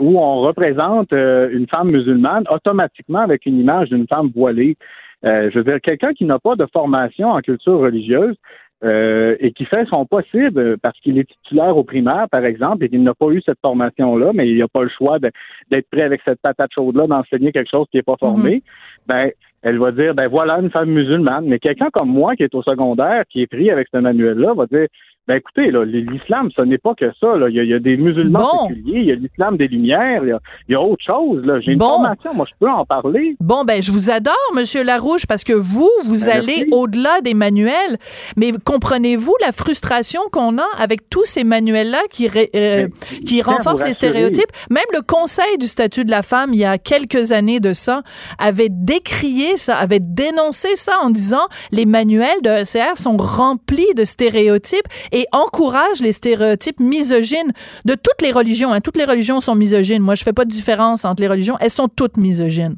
où on représente une femme musulmane automatiquement avec une image d'une femme voilée. je veux dire, quelqu'un qui n'a pas de formation en culture religieuse, euh, et qui fait son possible parce qu'il est titulaire au primaire, par exemple, et qu'il n'a pas eu cette formation-là, mais il n'a pas le choix d'être prêt avec cette patate chaude-là, d'enseigner quelque chose qui n'est pas formé. Mhm. Ben, elle va dire, ben voilà une femme musulmane. Mais quelqu'un comme moi qui est au secondaire, qui est pris avec ce manuel-là, va dire, ben écoutez, l'islam, ce n'est pas que ça. Là. Il, y a, il y a des musulmans Bon. séculiers, il y a l'islam des Lumières, il y a, il y a autre chose. J'ai une Bon. formation, moi je peux en parler. Bon, ben, je vous adore, Monsieur Larouche, parce que vous, vous Ben, allez au-delà des manuels. Mais comprenez-vous la frustration qu'on a avec tous ces manuels-là qui, ré- euh, qui renforcent les stéréotypes? Même le Conseil du statut de la femme, il y a quelques années de ça, avait décrié ça, avait dénoncé ça en disant les manuels de ECR sont remplis de stéréotypes et encouragent les stéréotypes misogynes de toutes les religions. hein. Toutes les religions sont misogynes. Moi, je fais pas de différence entre les religions. Elles sont toutes misogynes.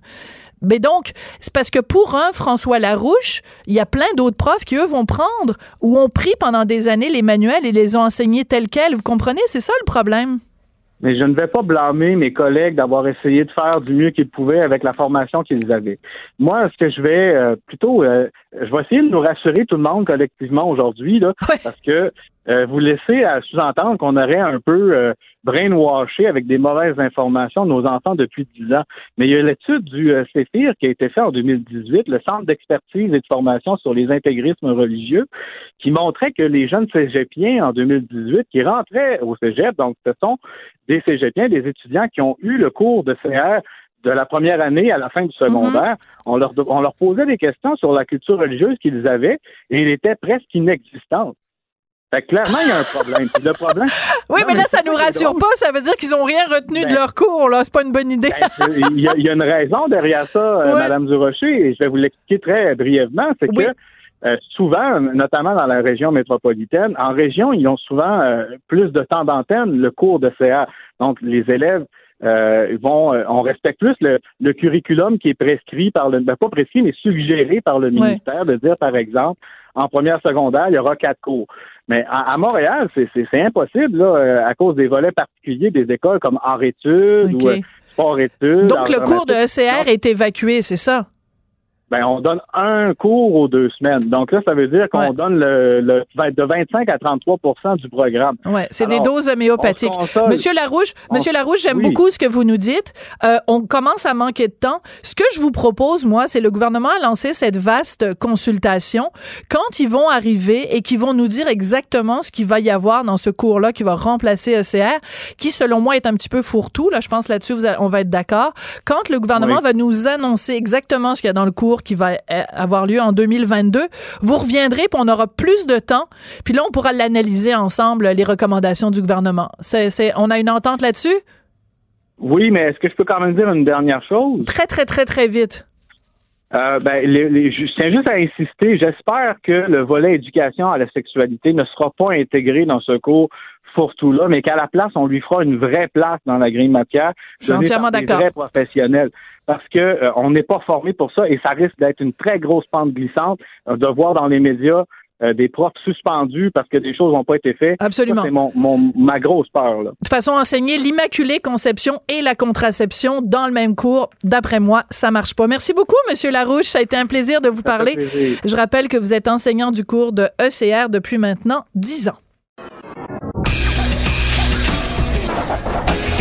Mais donc, c'est parce que pour un François Larouche, il y a plein d'autres profs qui, eux, vont prendre ou ont pris pendant des années les manuels et les ont enseignés tels quels. Vous comprenez? C'est ça le problème. Mais je ne vais pas blâmer mes collègues d'avoir essayé de faire du mieux qu'ils pouvaient avec la formation qu'ils avaient. Moi, ce que je vais euh, plutôt, euh, je vais essayer de nous rassurer tout le monde collectivement aujourd'hui, là, Ouais. parce que euh, vous laissez à sous-entendre qu'on aurait un peu euh, brainwashé avec des mauvaises informations nos enfants depuis 10 ans. Mais il y a l'étude du euh, CEFIR qui a été faite en 2018, le Centre d'expertise et de formation sur les intégrismes religieux, qui montrait que les jeunes cégepiens en 2018 qui rentraient au cégep, donc ce sont des cégepiens, des étudiants qui ont eu le cours de CR de la première année à la fin du secondaire, on, leur, on leur posait des questions sur la culture religieuse qu'ils avaient et elle était presque inexistante. Fait que clairement, il y a un problème. Le problème, Oui, Non, mais là, ça nous rassure pas. Ça veut dire qu'ils ont rien retenu de Ben- leur cours, là. C'est pas une bonne idée. Ben, il y, a, il y a une raison derrière ça, euh, Ouais. Madame Durocher, et je vais vous l'expliquer très brièvement. C'est Oui. que euh, souvent, notamment dans la région métropolitaine, en région, ils ont souvent euh, plus de temps d'antenne, le cours de CA. Donc, les élèves euh, vont, euh, on respecte plus le, le curriculum qui est prescrit par le, ben, pas prescrit, mais suggéré par le ministère, de dire, par exemple, en première secondaire, il y aura quatre cours. Mais à, à Montréal, c'est- impossible, là, euh, à cause des volets particuliers des écoles comme art études ou euh, sport études. Donc, le cours de. ECR est évacué, c'est ça? Ben, on donne un cours aux deux semaines. Donc là, ça veut dire qu'on Ouais. donne le, le vingt- de 25 à 33% du programme. Ouais, c'est des doses homéopathiques. Monsieur Larouche, On- Monsieur Larouche, j'aime Oui. beaucoup ce que vous nous dites. Euh, on commence à manquer de temps. Ce que je vous propose, moi, c'est le gouvernement a lancé cette vaste consultation. Quand ils vont arriver et qu'ils vont nous dire exactement ce qu'il va y avoir dans ce cours-là qui va remplacer ECR, qui, selon moi, est un petit peu fourre-tout. Là, je pense là-dessus, on va être d'accord. Quand le gouvernement Oui. va nous annoncer exactement ce qu'il y a dans le cours qui va euh, avoir lieu en 2022, vous reviendrez puis on aura plus de temps. Puis là, on pourra l'analyser ensemble, les recommandations du gouvernement. C'est, c'est, on a une entente là-dessus? Oui, mais est-ce que je peux quand même dire une dernière chose? Très, très, très, très vite. Euh, ben, les, les- je tiens juste à insister. J'espère que le volet éducation à la sexualité ne sera pas intégré dans ce cours fourre-tout-là, mais qu'à la place, on lui fera une vraie place dans la grille matière. Je suis entièrement d'accord. vrais professionnels. Parce que euh, on n'est pas formé pour ça et ça risque d'être une très grosse pente glissante euh, de voir dans les médias euh, des profs suspendus parce que des choses n'ont pas été faites. Absolument. C'est mon, mon, ma grosse peur. Là. De toute façon, enseigner l'immaculée conception et la contraception dans le même cours, d'après moi, ça marche pas. Merci beaucoup, Monsieur Larouche. Ça a été un plaisir de vous Ça parler. Je rappelle que vous êtes enseignant du cours de ECR depuis maintenant 10 ans.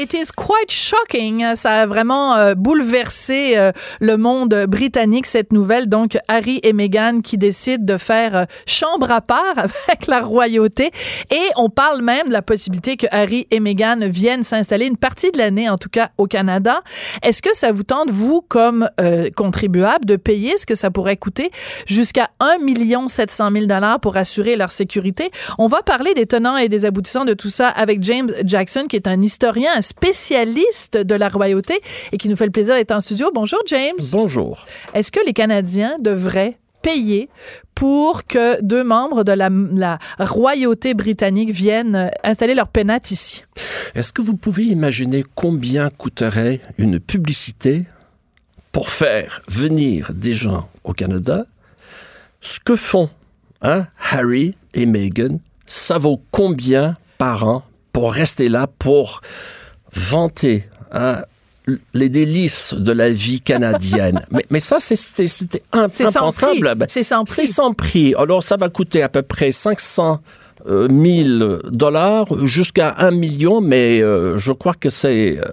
It is quite shocking. Ça a vraiment euh, bouleversé euh, le monde britannique, cette nouvelle. Donc, Harry et Meghan qui décident de faire euh, chambre à part avec la royauté. Et on parle même de la possibilité que Harry et Meghan viennent s'installer une partie de l'année, en tout cas au Canada. Est-ce que ça vous tente, vous, comme contribuable, de payer? Ce que ça pourrait coûter jusqu'à 1 700 000 pour assurer leur sécurité? On va parler des tenants et des aboutissants de tout ça avec James Jackson, qui est un historien, spécialiste de la royauté et qui nous fait le plaisir d'être en studio. Bonjour, James. Bonjour. Est-ce que les Canadiens devraient payer pour que deux membres de la, la royauté britannique viennent installer leur pénate ici? Est-ce que vous pouvez imaginer combien coûterait une publicité pour faire venir des gens au Canada? Ce que font hein, Harry et Meghan, ça vaut combien par an pour rester là, pour vanter hein, les délices de la vie canadienne. mais, mais ça, c'est- c'était c'était C'est sans prix. impensable. C'est sans c'est prix. sans prix. Alors, ça va coûter à peu près 500 euh, 1000 dollars jusqu'à 1 million, mais euh, je crois que c'est euh,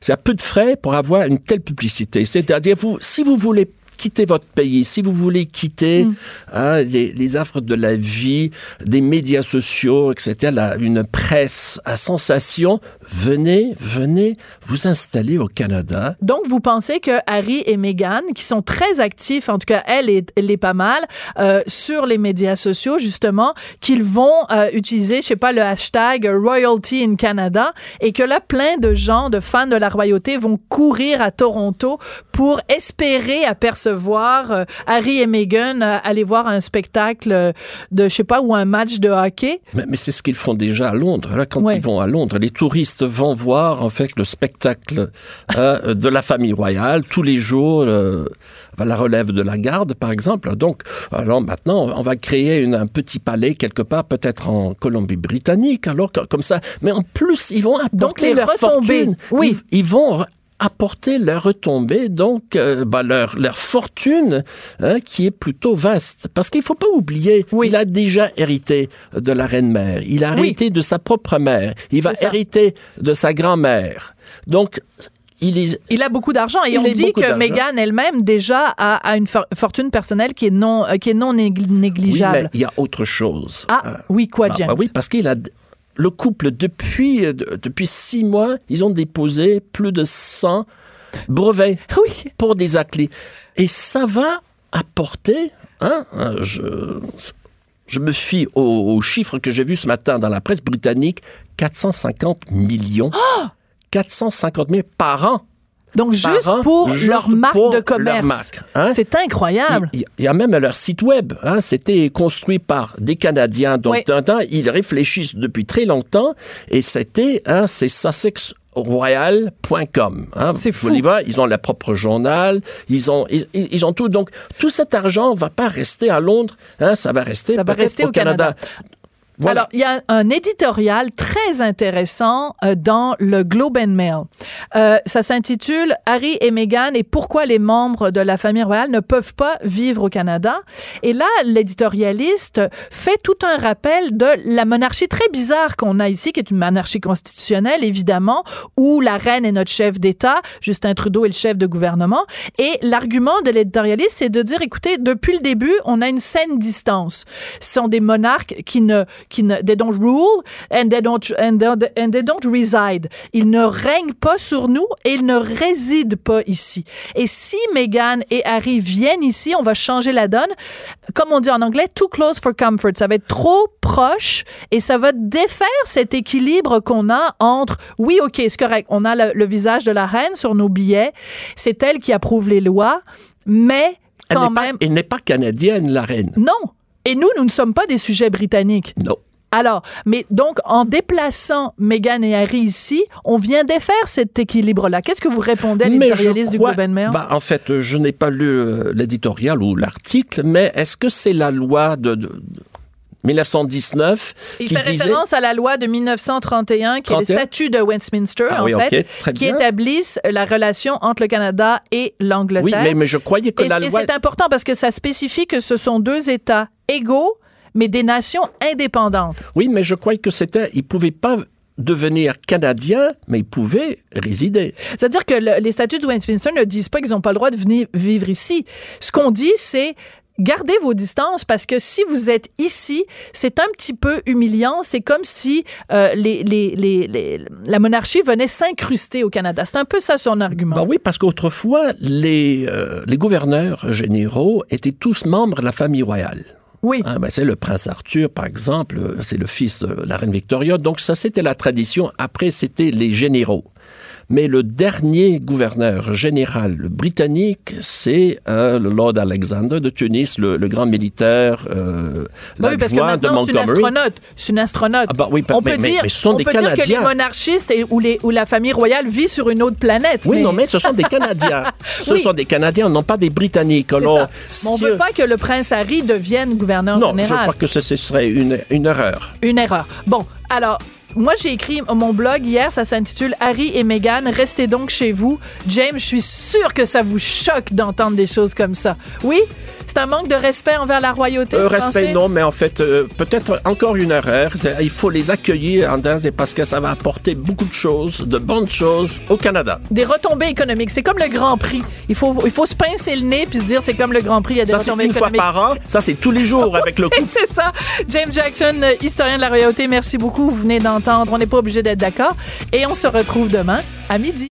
c'est à peu de frais pour avoir une telle publicité. C'est-à-dire, vous, si vous voulez quitter votre pays, si vous voulez quitter Mm. hein, les, les affres de la vie, des médias sociaux, etc., la- une presse à sensation, venez, venez vous installer au Canada. Donc, vous pensez que Harry et Meghan, qui sont très actifs, en tout cas, elle est, elle est pas mal, euh, sur les médias sociaux, justement, qu'ils vont euh, utiliser, je sais pas, le hashtag Royalty in Canada et que là, plein de gens, de fans de la royauté vont courir à Toronto pour espérer apercevoir euh, Harry et Meghan euh, aller voir un spectacle euh, de, je sais pas, ou un match de hockey. Mais, mais c'est ce qu'ils font déjà à Londres. Là, quand Ouais. ils vont à Londres, les touristes vont voir en fait le spectacle euh, de la famille royale tous les jours. la relève de la garde, par exemple. Donc, alors maintenant, on va créer une- un petit palais quelque part, peut-être en Colombie-Britannique. Alors, co- comme ça. Mais en plus, ils vont apporter les leur retombées, fortune. oui. Ils, ils vont apporter leur retombée, donc euh, bah, leur, leur fortune hein, qui est plutôt vaste. Parce qu'il faut pas oublier, Oui. il a déjà hérité de la reine-mère, il a Oui. hérité de sa propre mère, il va ça. hériter de sa grand-mère. Donc, il est... Il a beaucoup d'argent et on dit que. Meghan elle-même déjà a, a une for- fortune personnelle qui est non euh, qui est non Oui, négligeable. mais il y a autre chose. Ah Euh, oui quoi Ah, James? bah oui, parce qu'il a le couple depuis euh, de- depuis six mois, ils ont déposé plus de 100 brevets Oui. pour des aclés, et ça va apporter. Hein, euh, je je me fie aux, aux chiffres que j'ai vus ce matin dans la presse britannique 450 millions. Ah! 450 000 par an. Donc juste an, pour juste leur marque pour de commerce. hein? C'est incroyable. Il, il y a même leur site web. Hein, C'était construit par des Canadiens. Donc, Oui. d'un temps, ils réfléchissent depuis très longtemps. Et c'était, hein, c'est sussexroyal.com. Hein, C'est fou. ils ont leur propre journal. Ils ont, ils, ont tout. Donc, tout cet argent va pas rester à Londres. Hein, ça va rester, Ça va peut-être rester au Canada. Alors, il y a un éditorial très intéressant euh, dans le Globe and Mail. Euh, ça s'intitule Harry et Meghan et pourquoi les membres de la famille royale ne peuvent pas vivre au Canada. Et là, l'éditorialiste fait tout un rappel de la monarchie très bizarre qu'on a ici, qui est une monarchie constitutionnelle, évidemment, où la reine est notre chef d'État, Justin Trudeau est le chef de gouvernement. Et l'argument de l'éditorialiste, c'est de dire, écoutez, depuis le début, on a une saine distance. Ce sont des monarques qui ne, qui ne, they don't rule and they don't, and they, and they don't reside. Ils ne règnent pas sur nous et ils ne résident pas ici. Et si Meghan et Harry viennent ici, on va changer la donne. Comme on dit en anglais, too close for comfort. Ça va être trop proche et ça va défaire cet équilibre qu'on a entre, oui, OK, c'est correct, on a le, le visage de la reine sur nos billets, c'est elle qui approuve les lois, mais Elle quand pas- même, elle n'est pas canadienne, la reine. non. Et nous, nous ne sommes pas des sujets britanniques. Non. Alors, mais donc, en déplaçant Meghan et Harry ici, on vient défaire cet équilibre-là. Qu'est-ce que vous répondez à l'éditorialiste du Globe and Mail? bah, en fait, je n'ai pas lu euh, l'éditorial ou l'article, mais est-ce que c'est la loi de 1919 Il qui fait disait... référence à la loi de 1931, qui est 31? le statut de Westminster, Ah en oui, fait, qui établissent la relation entre le Canada et l'Angleterre. Oui, mais, mais je croyais que Et, la et loi... c'est important parce que ça spécifie que ce sont deux États égaux, mais des nations indépendantes. Oui, mais je croyais que c'était... Ils ne pouvaient pas devenir canadiens, mais ils pouvaient résider. C'est-à-dire que le- les statuts de Westminster ne disent pas qu'ils n'ont pas le droit de venir vivre ici. Ce qu'on dit, c'est gardez vos distances parce que si vous êtes ici, c'est un petit peu humiliant. C'est comme si euh, les, les- les- les- la monarchie venait s'incruster au Canada. C'est un peu ça son argument. Ben oui, parce qu'autrefois, les, euh, les gouverneurs généraux étaient tous membres de la famille royale. Oui. Hein, ben, c'est le prince Arthur, par exemple, euh, c'est le fils de la reine Victoria. Donc ça, c'était la tradition. Après, c'était les généraux. Mais le dernier gouverneur général britannique, c'est euh, le Lord Alexander de Tunis, le, le grand militaire, euh, oui, parce que maintenant, c'est une astronaute. C'est une astronaute. Ah bah oui, on mais- peut mais- dire, mais ce sont on des peut dire que les monarchistes et, ou, les, ou la famille royale vit sur une autre planète. Oui, non, mais ce sont des Canadiens. ce Oui. sont des Canadiens, non pas des Britanniques. Alors, ça. On si- veut pas que le prince Harry devienne gouverneur Non, je général. crois que ce, ce serait une, une erreur. Une erreur. Bon, alors, moi, j'ai écrit mon blog hier, ça s'intitule Harry et Meghan, restez donc chez vous. James, je suis sûr que ça vous choque d'entendre des choses comme ça. Oui? C'est un manque de respect envers la royauté. Euh, respect, non, mais en fait, euh, peut-être encore une erreur. C'est- Il faut les accueillir parce que ça va apporter beaucoup de choses, de bonnes choses au Canada. Des retombées économiques. C'est comme le Grand Prix. Il faut, il faut se pincer le nez puis se dire c'est comme le Grand Prix, il y a des Ça, c'est retombées une fois économiques. par an. Ça, c'est tous les jours avec le couple. C'est ça. James Jackson, historien de la royauté, merci beaucoup. Vous venez d'entendre. On n'est pas obligé d'être d'accord. Et on se retrouve demain à midi.